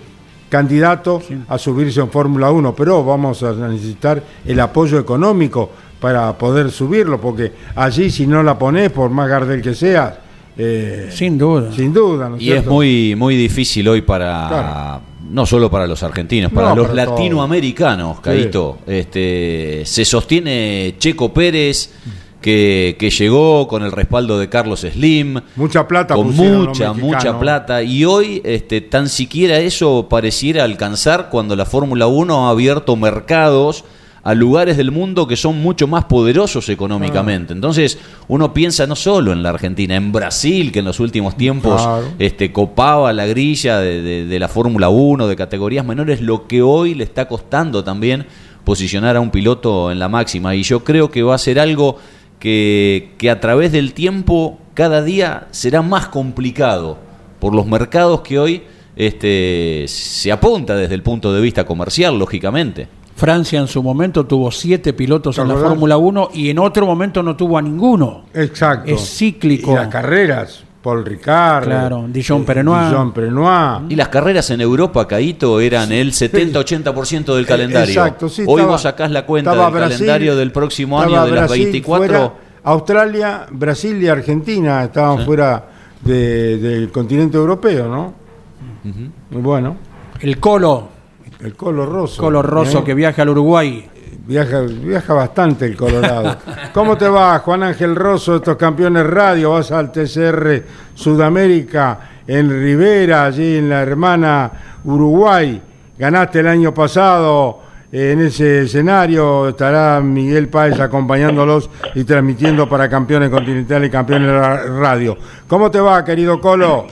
candidato a subirse en Fórmula 1, pero vamos a necesitar el apoyo económico para poder subirlo, porque allí si no la pones, por más Gardel que seas, eh, sin duda. sin duda, ¿no es Y es muy, muy difícil hoy para, Claro. no solo para los argentinos, para No, los para latinoamericanos, Caito. Este, se sostiene Checo Pérez, que, que llegó con el respaldo de Carlos Slim. Mucha plata con mucha, mucha plata. Y hoy este, tan siquiera eso pareciera alcanzar cuando la Fórmula 1 ha abierto mercados a lugares del mundo que son mucho más poderosos Ah. económicamente. Entonces uno piensa no solo en la Argentina, en Brasil, que en los últimos tiempos Claro. este, copaba la grilla de, de- de la Fórmula 1, de categorías menores, lo que hoy le está costando también posicionar a un piloto en la máxima. Y yo creo que va a ser algo que, que a través del tiempo cada día será más complicado por los mercados que hoy este, se apunta desde el punto de vista comercial, lógicamente. Francia en su momento tuvo siete pilotos ¿Te en la? Fórmula 1 y en otro momento no tuvo a ninguno. Exacto. Es cíclico. Y las carreras, Paul Ricard. Claro, Dijon eh. Dijon. Y las carreras en Europa, Caito, eran el 70-80% del calendario. Exacto, sí, Hoy estaba- vos sacás la cuenta del Brasil, calendario del próximo año de las Brasil 24. fuera, Australia, Brasil y Argentina estaban fuera de- del continente europeo, ¿no? Muy bueno. El Colo, El Colo Rosso. Colo Rosso ¿eh? que viaja al Uruguay. Viaja, viaja bastante el Colorado. ¿Cómo te va, Juan Ángel Rosso, estos campeones radio? Vas al TCR Sudamérica, en Rivera, allí en la hermana Uruguay. Ganaste el año pasado eh, en ese escenario. Estará Miguel Páez acompañándolos y transmitiendo para campeones continentales y campeones ra- radio. ¿Cómo te va, querido Colo?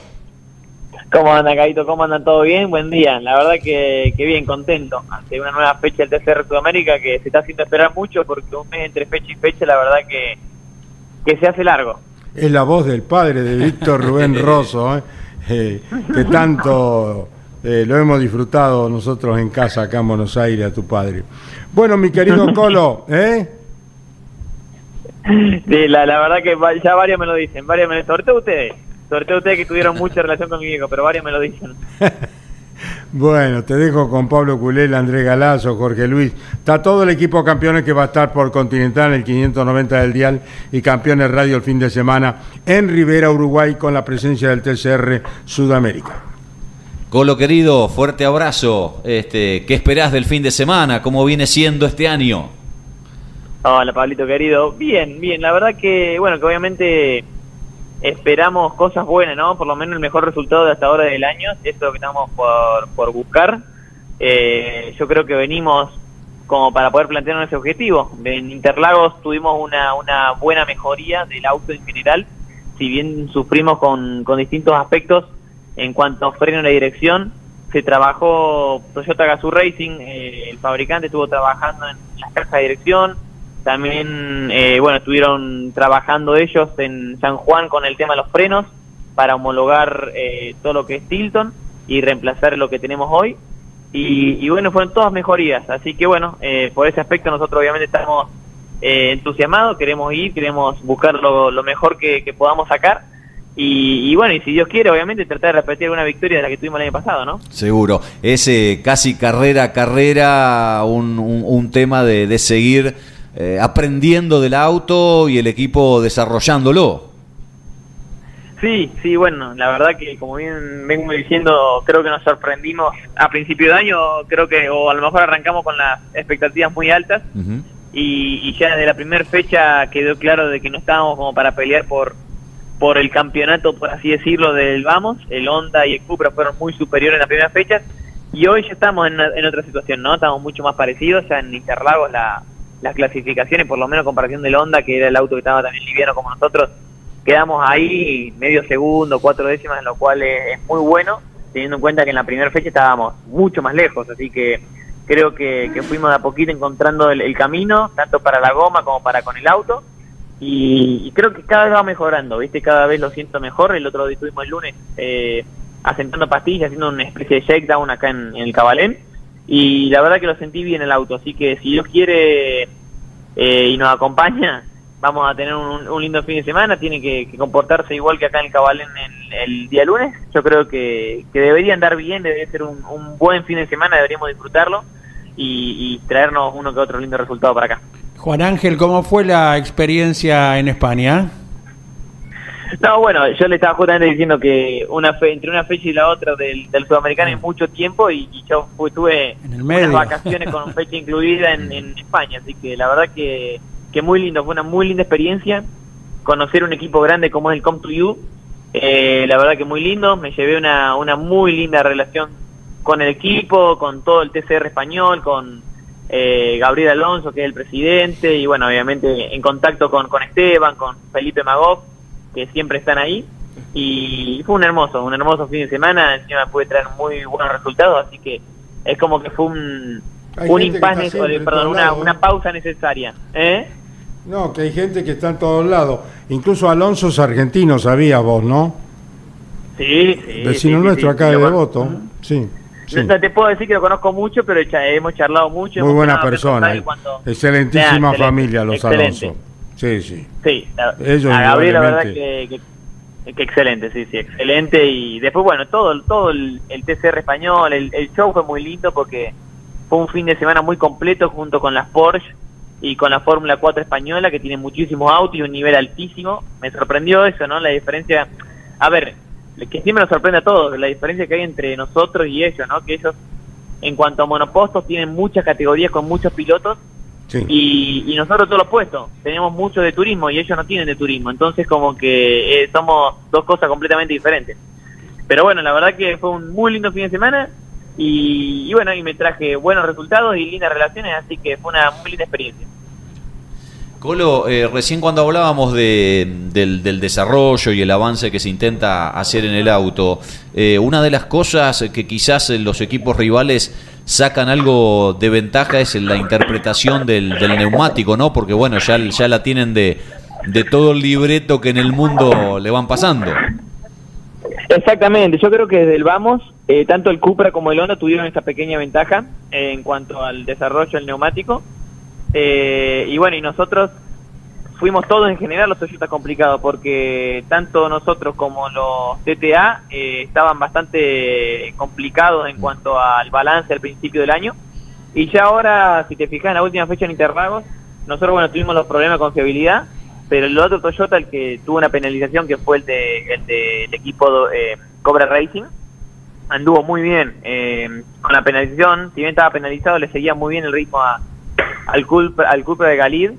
¿Cómo anda, Caito? ¿Cómo andan? ¿Todo bien? Buen día. La verdad que, que bien, contento. Ante una nueva fecha del TCR Sudamérica que se está haciendo esperar mucho porque un mes entre fecha y fecha, la verdad que, que se hace largo. Es la voz del padre de Víctor Rubén Rosso, ¿eh? Eh, que tanto eh, lo hemos disfrutado nosotros en casa acá en Buenos Aires a tu padre. Bueno, mi querido Colo, ¿eh? Sí, la, la verdad que ya varios me lo dicen, varios me lo todo ustedes, sobre todo ustedes que tuvieron mucha relación con mi viejo, pero varios me lo dicen. Bueno, te dejo con Pablo Culel, Andrés Galazo, Jorge Luis. Está todo el equipo campeones que va a estar por Continental, el 590 del Dial y Campeones Radio el fin de semana en Rivera, Uruguay, con la presencia del TCR Sudamérica. Colo querido, fuerte abrazo. Este, ¿Qué esperás del fin de semana? ¿Cómo viene siendo este año? Hola, Pablito querido. Bien, bien. La verdad que, bueno, que obviamente esperamos cosas buenas, ¿no? Por lo menos el mejor resultado de hasta ahora del año. Eso es lo que estamos por, por buscar. Eh, yo creo que venimos como para poder plantearnos ese objetivo. En Interlagos tuvimos una, una buena mejoría del auto en general. Si bien sufrimos con, con distintos aspectos en cuanto a freno y la dirección, se trabajó Toyota Gazoo Racing, eh, el fabricante estuvo trabajando en las cajas de dirección, también, eh, bueno, estuvieron trabajando ellos en San Juan con el tema de los frenos para homologar eh, todo lo que es Tilton y reemplazar lo que tenemos hoy. Y, y bueno, fueron todas mejorías. Así que bueno, eh, por ese aspecto nosotros obviamente estamos eh, entusiasmados, queremos ir, queremos buscar lo, mejor que, que podamos sacar. Y, y bueno, y si Dios quiere, obviamente tratar de repetir una victoria de la que tuvimos el año pasado, ¿no? Seguro. Es casi carrera a carrera un, un- un tema de seguir eh, aprendiendo del auto y el equipo desarrollándolo. Sí, sí, bueno, la verdad que como bien vengo diciendo, creo que nos sorprendimos a principio de año, creo que, o a lo mejor arrancamos con las expectativas muy altas y, y ya desde la primera fecha quedó claro de que no estábamos como para pelear por por el campeonato, por así decirlo, del Vamos, el Honda y el Cupra fueron muy superiores en las primeras fechas y hoy ya estamos en, en otra situación, ¿no? Estamos mucho más parecidos, ya en Interlagos la, las clasificaciones, por lo menos en comparación del Honda, que era el auto que estaba también liviano como nosotros, quedamos ahí medio segundo, cuatro décimas, lo cual es, muy bueno, teniendo en cuenta que en la primera fecha estábamos mucho más lejos, así que creo que, que fuimos de a poquito encontrando el, camino, tanto para la goma como para con el auto, y, y creo que cada vez va mejorando, ¿viste? Cada vez lo siento mejor, el otro día estuvimos el lunes eh, asentando pastillas, haciendo una especie de shakedown acá en el Cabalén, y la verdad que lo sentí bien el auto, así que si Dios quiere eh, y nos acompaña, vamos a tener un, un lindo fin de semana, tiene que, comportarse igual que acá en el Cabalén el, el día lunes, yo creo que, que debería andar bien, debería ser un, buen fin de semana, deberíamos disfrutarlo y traernos uno que otro lindo resultado para acá. Juan Ángel, ¿cómo fue la experiencia en España? No, bueno, yo le estaba justamente diciendo que una fe, entre una fecha y la otra del, del sudamericano hay mucho tiempo y, y yo fui, tuve En unas vacaciones con fecha incluida en, en España, así que la verdad que, que muy lindo, fue una muy linda experiencia conocer un equipo grande como es el Come to You, eh, la verdad que muy lindo, me llevé una, una muy linda relación con el equipo, con todo el TCR español, con eh, Gabriel Alonso, que es el presidente, y bueno, obviamente en contacto con, con Esteban, con Felipe Magov, que siempre están ahí. Y fue un hermoso, un hermoso fin de semana, encima pude traer muy buenos resultados, así que es como que fue un, Hay un impasse, perdón, una, lados, una ¿eh? pausa necesaria. ¿Eh? No, que hay gente que está en todos lados. Incluso Alonso es argentino, sabías vos, ¿no? Sí, sí. Vecino sí, nuestro sí, acá sí, de Devoto. Sí. sí. No te puedo decir que lo conozco mucho, pero hemos charlado mucho. Muy buena persona. cuando- Excelentísima excelente, familia, los excelente. Alonso. Sí, sí. Sí, a, Ellos a Gabriel la verdad que, que excelente, sí, sí, excelente. Y después, bueno, todo, todo el, el TCR español, el, el show fue muy lindo porque fue un fin de semana muy completo junto con las Porsche y con la Fórmula 4 española que tiene muchísimos autos y un nivel altísimo. Me sorprendió eso, ¿no? La diferencia, a ver, que siempre nos sorprende a todos, la diferencia que hay entre nosotros y ellos, ¿no? Que ellos, en cuanto a monopostos, tienen muchas categorías con muchos pilotos Sí. y, y nosotros todo lo opuesto, tenemos mucho de turismo y ellos no tienen de turismo, entonces como que eh, somos dos cosas completamente diferentes. Pero bueno, la verdad que fue un muy lindo fin de semana y, y bueno, y me traje buenos resultados y lindas relaciones, así que fue una muy linda experiencia. Colo, eh, recién cuando hablábamos de, del, del desarrollo y el avance que se intenta hacer en el auto, eh, una de las cosas que quizás los equipos rivales sacan algo de ventaja es la interpretación del, del neumático, ¿no? Porque bueno, ya, ya la tienen de, de todo el libreto que en el mundo le van pasando. Exactamente, yo creo que desde el vamos, eh, tanto el Cupra como el Honda tuvieron esta pequeña ventaja en cuanto al desarrollo del neumático. Eh, y bueno, y nosotros fuimos todos en general los Toyota complicados porque tanto nosotros como los TTA eh, estaban bastante complicados en cuanto al balance al principio del año. Y ya ahora, si te fijas en la última fecha en Interlagos, nosotros bueno tuvimos los problemas con fiabilidad, pero el otro Toyota, el que tuvo una penalización, que fue el de el del equipo eh, Cobra Racing, anduvo muy bien eh, con la penalización, si bien estaba penalizado, le seguía muy bien el ritmo a, al Cupra, al Cupra de Galid,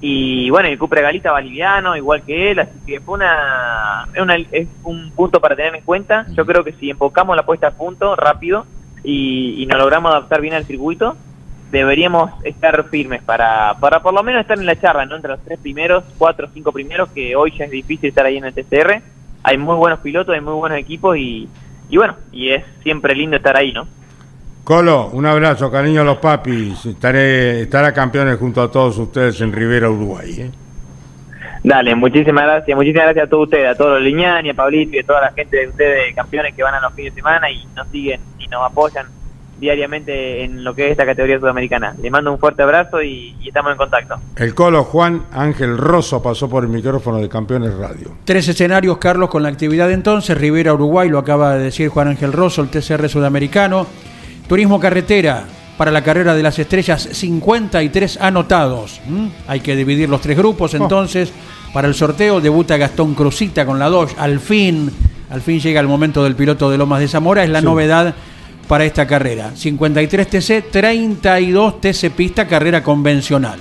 y bueno, el Cupra de Galid estaba liviano, igual que él, así que fue una, es una- es un punto para tener en cuenta. Yo creo que si enfocamos la puesta a punto rápido y, y nos logramos adaptar bien al circuito, deberíamos estar firmes para, para por lo menos estar en la charla, ¿no? Entre los tres primeros, cuatro o cinco primeros, que hoy ya es difícil estar ahí en el TCR. Hay muy buenos pilotos, hay muy buenos equipos y, y bueno, y es siempre lindo estar ahí, ¿no? Colo, un abrazo, cariño a los papis. Estaré, estará campeones junto a todos ustedes en Rivera, Uruguay. ¿eh? Dale, muchísimas gracias, muchísimas gracias a todos ustedes, a todos los Liñani, a Pablito y a toda la gente de ustedes, campeones que van a los fines de semana y nos siguen y nos apoyan diariamente en lo que es esta categoría sudamericana. Les mando un fuerte abrazo y, y estamos en contacto. El Colo Juan Ángel Rosso pasó por el micrófono de Campeones Radio. Tres escenarios, Carlos, con la actividad de entonces. Rivera, Uruguay, lo acaba de decir Juan Ángel Rosso, el TCR sudamericano. Turismo carretera para la carrera de las estrellas, 53 anotados. Hay que dividir los tres grupos entonces. Para el sorteo debuta Gastón Cruzita con la Dodge. Al fin, al fin llega el momento del piloto de Lomas de Zamora. Es la Sí. novedad para esta carrera. 53 TC, 32 TC pista, carrera convencional.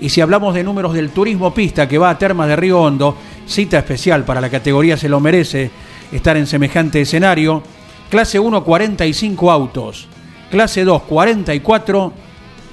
Y si hablamos de números del turismo pista que va a Termas de Río Hondo, cita especial para la categoría se lo merece estar en semejante escenario. Clase 1, 45 autos. Clase 2, 44.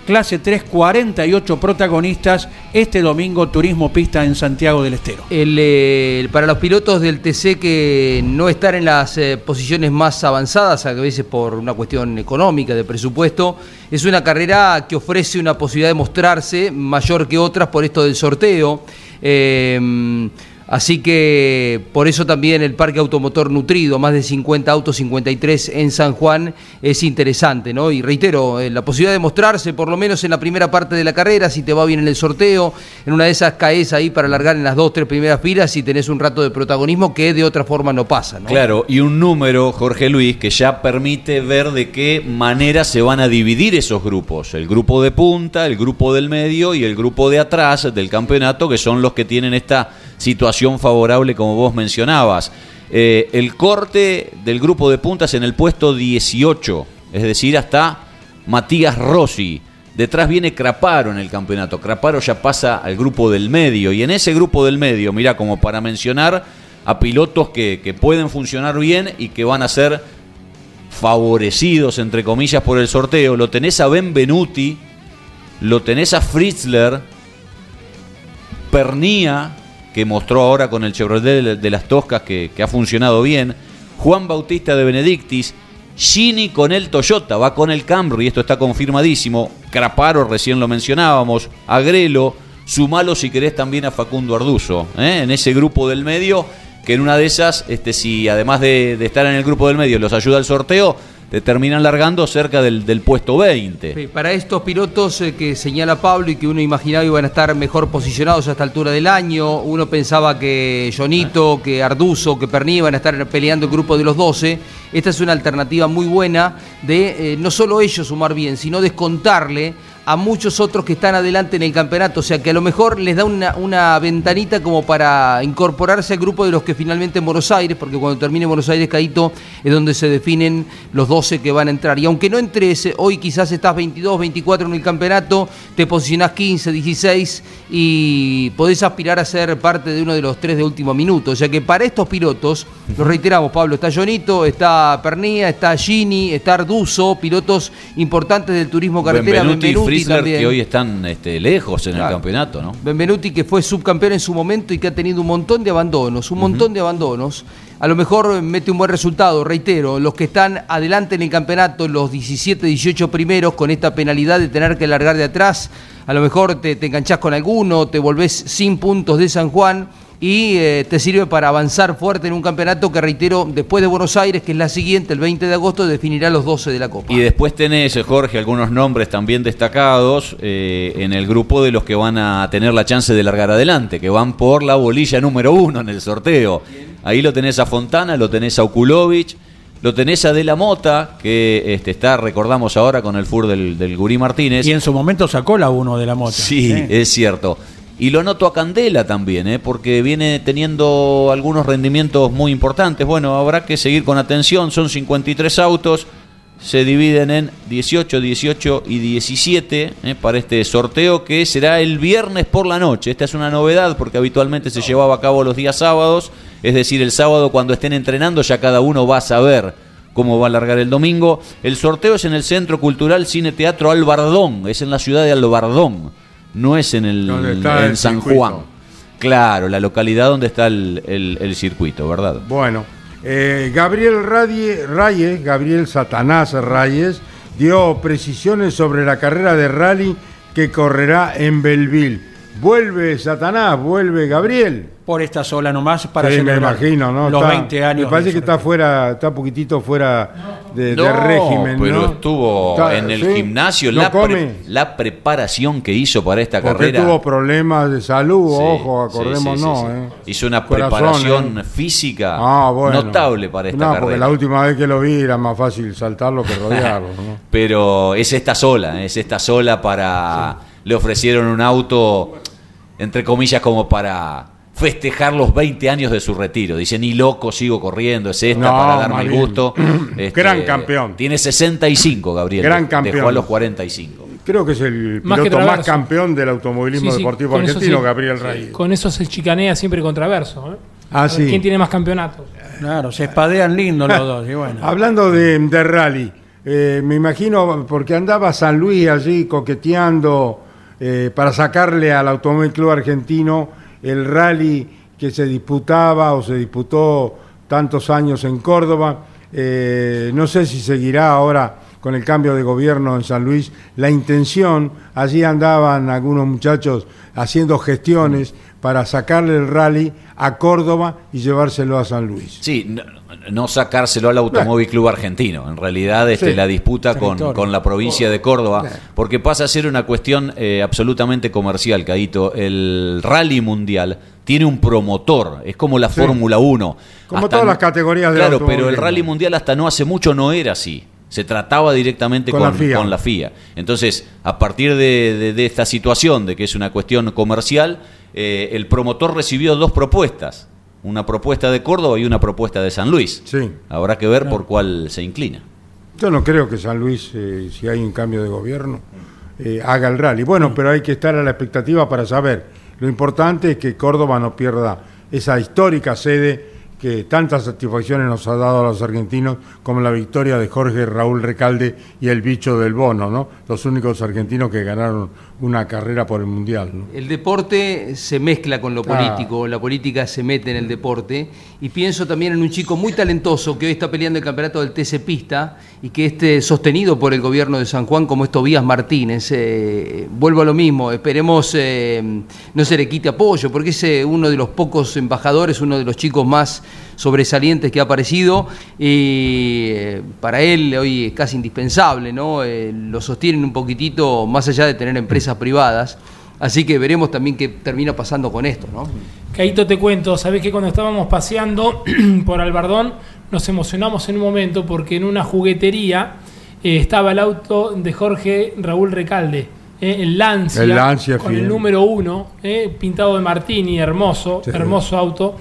Clase 3, 48 protagonistas. Este domingo, turismo pista en Santiago del Estero. Eh, para los pilotos del TC que no estar en las eh, posiciones más avanzadas, a veces por una cuestión económica, de presupuesto, es una carrera que ofrece una posibilidad de mostrarse mayor que otras por esto del sorteo. Eh, así que por eso también el parque automotor nutrido, más de 50 autos, 53 en San Juan, es interesante, ¿no? Y reitero, eh, la posibilidad de mostrarse, por lo menos en la primera parte de la carrera, si te va bien en el sorteo, en una de esas caes ahí para largar en las dos, tres primeras filas y tenés un rato de protagonismo que de otra forma no pasa, ¿no? Claro, y un número, Jorge Luis, que ya permite ver de qué manera se van a dividir esos grupos. El grupo de punta, el grupo del medio y el grupo de atrás del campeonato, que son los que tienen esta situación favorable como vos mencionabas. Eh, el corte del grupo de puntas en el puesto 18, es decir, hasta Matías Rossi. Detrás viene Craparo en el campeonato. Craparo ya pasa al grupo del medio. Y en ese grupo del medio, mira, como para mencionar a pilotos que, que pueden funcionar bien y que van a ser favorecidos, entre comillas, por el sorteo. Lo tenés a Benvenuti, lo tenés a Fritzler, Pernía, que mostró ahora con el Chevrolet de, las Toscas que, que ha funcionado bien, Juan Bautista de Benedictis, Gini con el Toyota, va con el Camry, esto está confirmadísimo, Craparo recién lo mencionábamos, Agrelo, sumalo si querés también a Facundo Arduzo, ¿eh? en ese grupo del medio, que en una de esas, este, si además de, de estar en el grupo del medio los ayuda al sorteo, te terminan largando cerca del, del puesto 20. Sí, Para estos pilotos eh, que señala Pablo y que uno imaginaba iban a estar mejor posicionados a esta altura del año, uno pensaba que Jonito, que Arduzo, que Perní iban a estar peleando el grupo de los 12. Esta es una alternativa muy buena de eh, no solo ellos sumar bien, sino descontarle a muchos otros que están adelante en el campeonato. O sea que a lo mejor les da una, una ventanita como para incorporarse al grupo de los que finalmente en Buenos Aires, porque cuando termine Buenos Aires, Caíto, es donde se definen los 12 que van a entrar. Y aunque no entres, hoy quizás estás 22, 24 en el campeonato, te posicionás 15, 16 y podés aspirar a ser parte de uno de los tres de último minuto. O sea que para estos pilotos, lo reiteramos, Pablo, está Jonito, está Pernía, está Gini, está Arduzo, pilotos importantes del turismo carretera, Benvenuti, Benvenuti, También. que hoy están este, lejos en el campeonato, ¿no? Benvenuti que fue subcampeón en su momento y que ha tenido un montón de abandonos, un montón de abandonos. A lo mejor mete un buen resultado, reitero, los que están adelante en el campeonato, los 17, 18 primeros, con esta penalidad de tener que largar de atrás, a lo mejor te, te enganchás con alguno, te volvés sin puntos de San Juan y eh, te sirve para avanzar fuerte en un campeonato que, reitero, después de Buenos Aires, que es la siguiente, el 20 de agosto, definirá los 12 de la Copa. Y después tenés, eh, Jorge, algunos nombres también destacados eh, en el grupo de los que van a tener la chance de largar adelante, que van por la bolilla número uno en el sorteo. Ahí lo tenés a Fontana, lo tenés a Okulovic, lo tenés a De La Mota, que este, está, recordamos ahora, con el FUR del, del Gurí Martínez. Y en su momento sacó la 1 de la moto. Sí, es cierto. Y lo noto a Candela también, ¿eh? porque viene teniendo algunos rendimientos muy importantes. Bueno, habrá que seguir con atención. Son 53 autos, se dividen en 18, 18 y 17 ¿eh? para este sorteo que será el viernes por la noche. Esta es una novedad porque habitualmente se llevaba a cabo los días sábados, es decir, el sábado cuando estén entrenando ya cada uno va a saber cómo va a largar el domingo. El sorteo es en el Centro Cultural Cine Teatro Albardón, es en la ciudad de Albardón, no es en, el, en San circuito. Juan. Claro, la localidad donde está el, el- el circuito, ¿verdad? Bueno, eh, Gabriel Radie- Reyes, Gabriel Satanás Reyes, dio precisiones sobre la carrera de rally que correrá en Belville. Vuelve Satanás, vuelve Gabriel. Por esta sola nomás para Sí, me imagino, ¿no? los Está- 20 años. Me parece que está fuera, está poquitito fuera de, régimen, pero ¿no? estuvo Está- en el sí, gimnasio. no la, pre- la preparación que hizo para esta Porque carrera. tuvo problemas de salud, Sí, ojo, acordémonos, sí, sí, sí. ¿eh? Hizo una Corazón, preparación ¿eh? física Ah, bueno. notable para esta no, carrera. porque la última vez que lo vi era más fácil saltarlo que rodearlo, ¿no? Pero es esta sola, es esta sola para... Le ofrecieron un auto, entre comillas, como para festejar los 20 años de su retiro. Dice, ni loco sigo corriendo, es esta No, para darme más el gusto. Este, Gran campeón. Tiene 65, Gabriel. Gran Dejó campeón. a los 45. Creo que es el Más piloto más campeón del automovilismo Sí, sí, deportivo argentino, sí. Gabriel Reyes. Con eso se chicanea siempre contraverso. ¿eh? Ah, sí. ¿Quién tiene más campeonatos? Claro, se espadean lindos los dos. Y bueno. Hablando de, de rally, eh, me imagino, porque andaba San Luis allí coqueteando eh, para sacarle al Automóvil Club Argentino el rally que se disputaba o se disputó tantos años en Córdoba. Eh, no sé si seguirá ahora con el cambio de gobierno en San Luis la intención. Allí andaban algunos muchachos haciendo gestiones para sacarle el rally a Córdoba y llevárselo a San Luis. Sí, no, no sacárselo al Automóvil Club Argentino. En realidad, este, Sí. la disputa con, con la provincia de Córdoba, porque pasa a ser una cuestión eh, absolutamente comercial, Caito. El rally mundial tiene un promotor, es como la Sí. Fórmula 1. Como todas las categorías del Claro, pero el rally mundial hasta no hace mucho no era así. Se trataba directamente Con con, la FIA. con la FIA. Entonces, a partir de, de- de esta situación, de que es una cuestión comercial, eh, el promotor recibió dos propuestas. Una propuesta de Córdoba y una propuesta de San Luis. Sí. Habrá que ver por cuál se inclina. Yo no creo que San Luis, eh, si hay un cambio de gobierno, eh, haga el rally. Bueno, pero hay que estar a la expectativa para saber. Lo importante es que Córdoba no pierda esa histórica sede que tantas satisfacciones nos ha dado a los argentinos, como la victoria de Jorge Raúl Recalde y el bicho del Bono, ¿no? Los únicos argentinos que ganaron una carrera por el Mundial, ¿no? El deporte se mezcla con lo Ah. político, la política se mete en el deporte y pienso también en un chico muy talentoso que hoy está peleando el campeonato del TC Pista y que esté sostenido por el gobierno de San Juan como es Tobías Martínez. Eh, vuelvo a lo mismo, esperemos eh, no se le quite apoyo porque es eh, uno de los pocos embajadores, uno de los chicos más sobresalientes que ha aparecido y eh, para él hoy es casi indispensable, ¿no? Eh, lo sostienen un poquitito más allá de tener empresas privadas. Así que veremos también qué termina pasando con esto, ¿no? Caíto, te cuento, sabés que cuando estábamos paseando por Albardón nos emocionamos en un momento porque en una juguetería eh, estaba el auto de Jorge Raúl Recalde, eh, el Lancia, El Lancia, con el número uno, eh, pintado de Martini, hermoso, Sí. hermoso auto.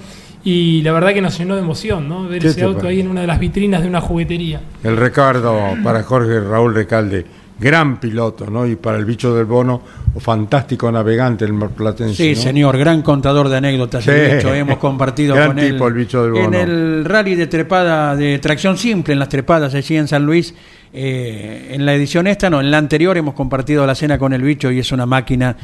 Y la verdad que nos llenó de emoción, ¿no? Ver ¿Qué ese auto parece? ahí en una de las vitrinas de una juguetería. El Ricardo para Jorge Raúl Recalde, gran piloto, ¿no? Y para el bicho del bono, o fantástico navegante el marplatense. Sí, ¿no? señor, gran contador de anécdotas. Sí. De hecho, hemos compartido Gran con él tipo, el bicho del en bono. el rally de trepada de tracción simple, en las trepadas allí en San Luis. eh, en la edición esta, no, en la anterior hemos compartido la cena con el bicho y es una máquina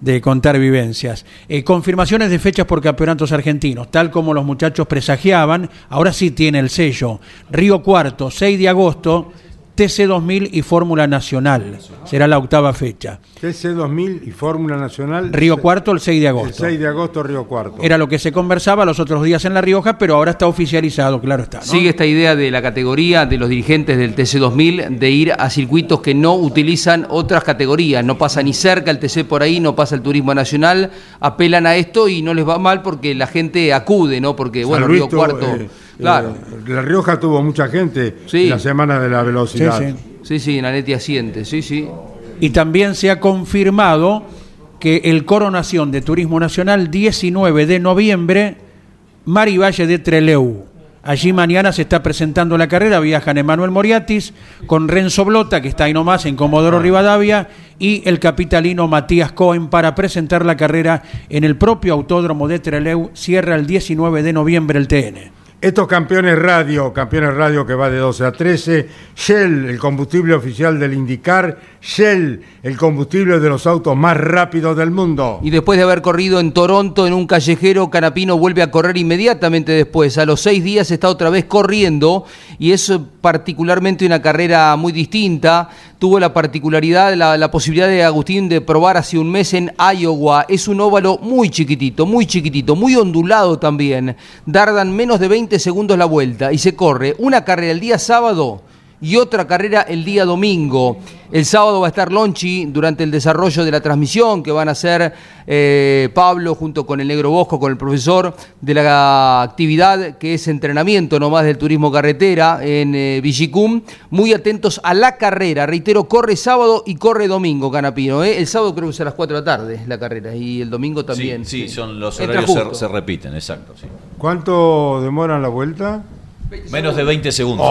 de contar vivencias. Eh, confirmaciones de fechas por campeonatos argentinos, tal como los muchachos presagiaban, ahora sí tiene el sello. Río Cuarto, 6 de agosto, TC 2000 y Fórmula Nacional. Será la octava fecha. TC 2000 y Fórmula Nacional. Río Cuarto el 6 de El agosto. 6 de agosto, Río Cuarto. Era lo que se conversaba los otros días en La Rioja, pero ahora está oficializado, claro está. ¿no? Sigue esta idea de la categoría de los dirigentes del TC2000 de ir a circuitos que no utilizan otras categorías. No pasa ni cerca el TC por ahí, no pasa el turismo nacional. Apelan a esto y no les va mal porque la gente acude, ¿no? Porque, bueno, Río Cuarto. eh, claro. eh, la Rioja tuvo mucha gente Sí. en la semana de la velocidad. Sí, sí. Sí, sí, Naneti asiente, sí, sí. Y también se ha confirmado que el Coronación de Turismo Nacional, 19 de noviembre, Mari Valle de Treleu. Allí mañana se está presentando la carrera, viajan Emanuel Moriatis con Renzo Blota, que está ahí nomás en Comodoro Rivadavia, y el capitalino Matías Cohen para presentar la carrera en el propio autódromo de Treleu. Cierra el 19 de noviembre el TN. Estos campeones radio, campeones radio que va de 12 a 13, Shell, el combustible oficial del IndyCar, Shell, el combustible de los autos más rápidos del mundo. Y después de haber corrido en Toronto en un callejero, Canapino vuelve a correr inmediatamente después. A los seis días está otra vez corriendo y es particularmente una carrera muy distinta. Tuvo la particularidad, la, la posibilidad de Agustín de probar hace un mes en Iowa. Es un óvalo muy chiquitito, muy chiquitito, muy ondulado también. Dardan menos de 20 segundos la vuelta y se corre una carrera el día sábado y otra carrera el día domingo. El sábado va a estar Lonchi durante el desarrollo de la transmisión que van a hacer eh, Pablo junto con el Negro Bosco, con el profesor de la actividad que es entrenamiento nomás del turismo carretera en eh, Villicum. Muy atentos a la carrera. Reitero, corre sábado y corre domingo, Canapino. ¿eh? El sábado creo que es a las 4 de la tarde la carrera y el domingo también. Sí, sí, son los horarios se repiten, exacto. sí. ¿Cuánto demoran la vuelta? Menos de 20 segundos.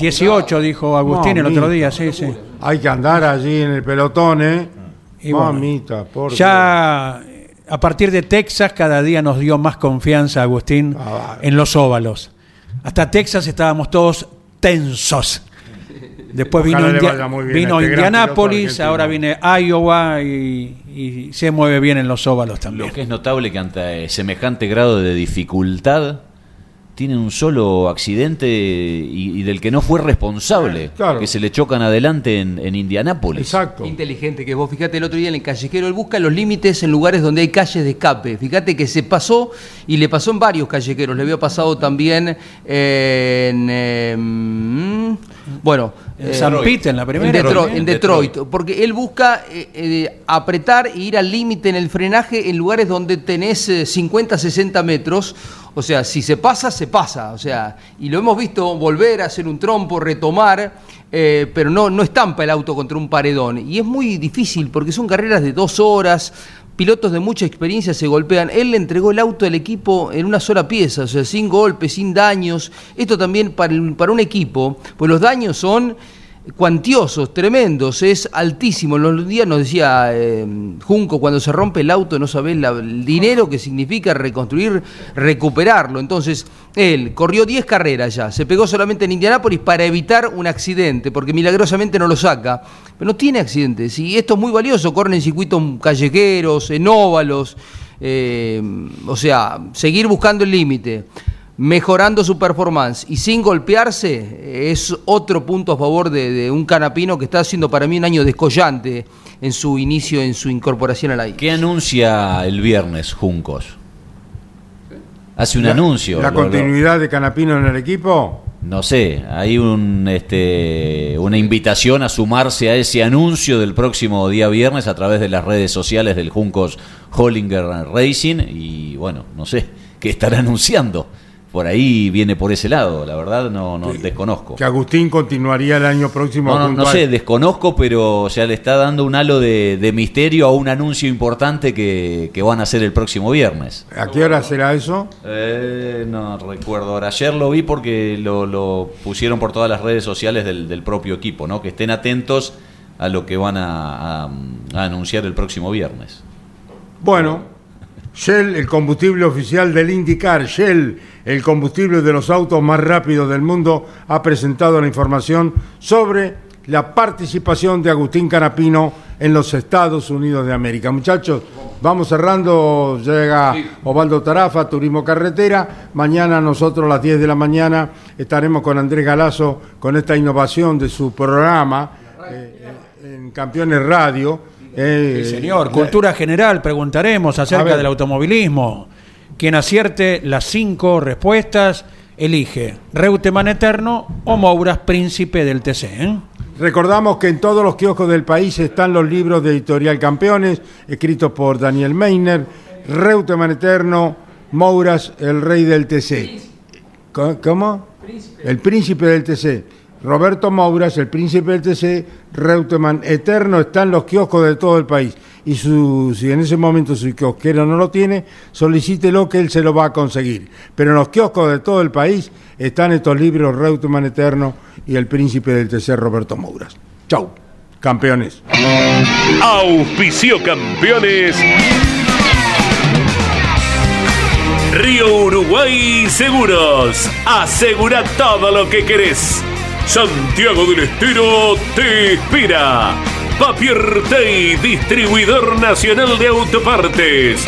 18, dijo Agustín el otro Mamita. día, sí, sí. Hay que andar allí en el pelotón, ¿eh? Y bueno, Mamita, por Ya a partir de Texas cada día nos dio más confianza Agustín Ah, en los óvalos. Hasta Texas estábamos todos tensos. Después vino, Ojalá India- vino este Indianápolis, ahora viene Iowa y, y se mueve bien en los óvalos también. Lo que es notable que ante semejante grado de dificultad tiene un solo accidente y, y del que no fue responsable, Claro. que se le chocan adelante en, en Indianápolis. Exacto. Inteligente que vos, fíjate el otro día en el callejero, él busca los límites en lugares donde hay calles de escape. Fíjate que se pasó y le pasó en varios callejeros, le había pasado también en... eh, mm, bueno, En eh, San Pete, en la primera. en Detroit, en En Detroit, Detroit. porque él busca eh, eh, apretar e ir al límite en el frenaje en lugares donde tenés eh, 50, 60 metros. O sea, si se pasa, se pasa. O sea, y lo hemos visto volver a hacer un trompo, retomar, pero no, no estampa el auto contra un paredón. Y es muy difícil porque son carreras de dos horas. Pilotos de mucha experiencia se golpean. Él le entregó el auto al equipo en una sola pieza, o sea, sin golpes, sin daños. Esto también para, el- para un equipo, pues los daños son cuantiosos, tremendos, es altísimo. Los días nos decía eh, Junco, cuando se rompe el auto no sabés la- el dinero que significa reconstruir, recuperarlo. Entonces, él corrió 10 carreras ya, se pegó solamente en Indianápolis para evitar un accidente, porque milagrosamente no lo saca. Pero no tiene accidentes, y esto es muy valioso, corren en circuitos callejeros, en óvalos, eh, o sea, seguir buscando el límite mejorando su performance y sin golpearse es otro punto a favor de, de un canapino que está haciendo para mí un año descollante en su inicio, en su incorporación a la I. ¿Qué anuncia el viernes Juncos? Hace un La- anuncio. ¿La lo- lo- continuidad de Canapino en el equipo? no sé, hay un, este, una invitación a sumarse a ese anuncio del próximo día viernes a través de las redes sociales del Juncos Hollinger Racing y bueno, no sé, ¿qué estará anunciando? Por ahí viene por ese lado, la verdad no, no desconozco. Que Agustín continuaría el año próximo. No, no, sé, desconozco, pero o sea, le está dando un halo de, de misterio a un anuncio importante que, que van a hacer el próximo viernes. ¿A qué hora será eso? Eh, no recuerdo ahora. Ayer lo vi porque lo, lo pusieron por todas las redes sociales del, del propio equipo, ¿no? Que estén atentos a lo que van a, a- a anunciar el próximo viernes. Bueno, Shell, el combustible oficial del IndyCar, Shell, el combustible de los autos más rápidos del mundo, ha presentado la información sobre la participación de Agustín Canapino en los Estados Unidos de América. Muchachos, vamos cerrando, llega Osvaldo Tarafa, Turismo Carretera. Mañana nosotros a las 10 de la mañana estaremos con Andrés Galazo con esta innovación de su programa eh, en Campeones Radio. Eh, Sí, señor. Cultura general, preguntaremos A acerca del automovilismo. Quien acierte las cinco respuestas, elige Reutemann Eterno o Mouras, príncipe del TC. ¿eh? Recordamos que en todos los kioscos del país están los libros de Editorial Campeones, escritos por Daniel Meiner, Reutemann Eterno, Mouras, el rey del TC. ¿Cómo? El príncipe del TC. Roberto Mouras, el príncipe del TC, Reutemann Eterno, está en los kioscos de todo el país. Y su, si en ese momento su kiosquero no lo tiene, solicítelo que él se lo va a conseguir. Pero en los kioscos de todo el país están estos libros, Reutemann Eterno y el príncipe del TC, Roberto Mouras. Chau, campeones. Auspicio campeones. Río Uruguay Seguros. Asegura todo lo que querés. Santiago del Estero te inspira. Papier Tay, distribuidor nacional de autopartes.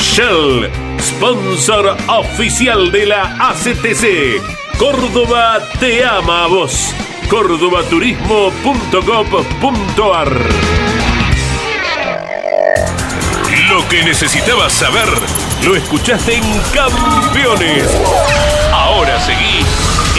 Shell, sponsor oficial de la ACTC. Córdoba te ama a vos. cordobaturismo.gov.ar Lo que necesitabas saber lo escuchaste en Campeones. Ahora seguí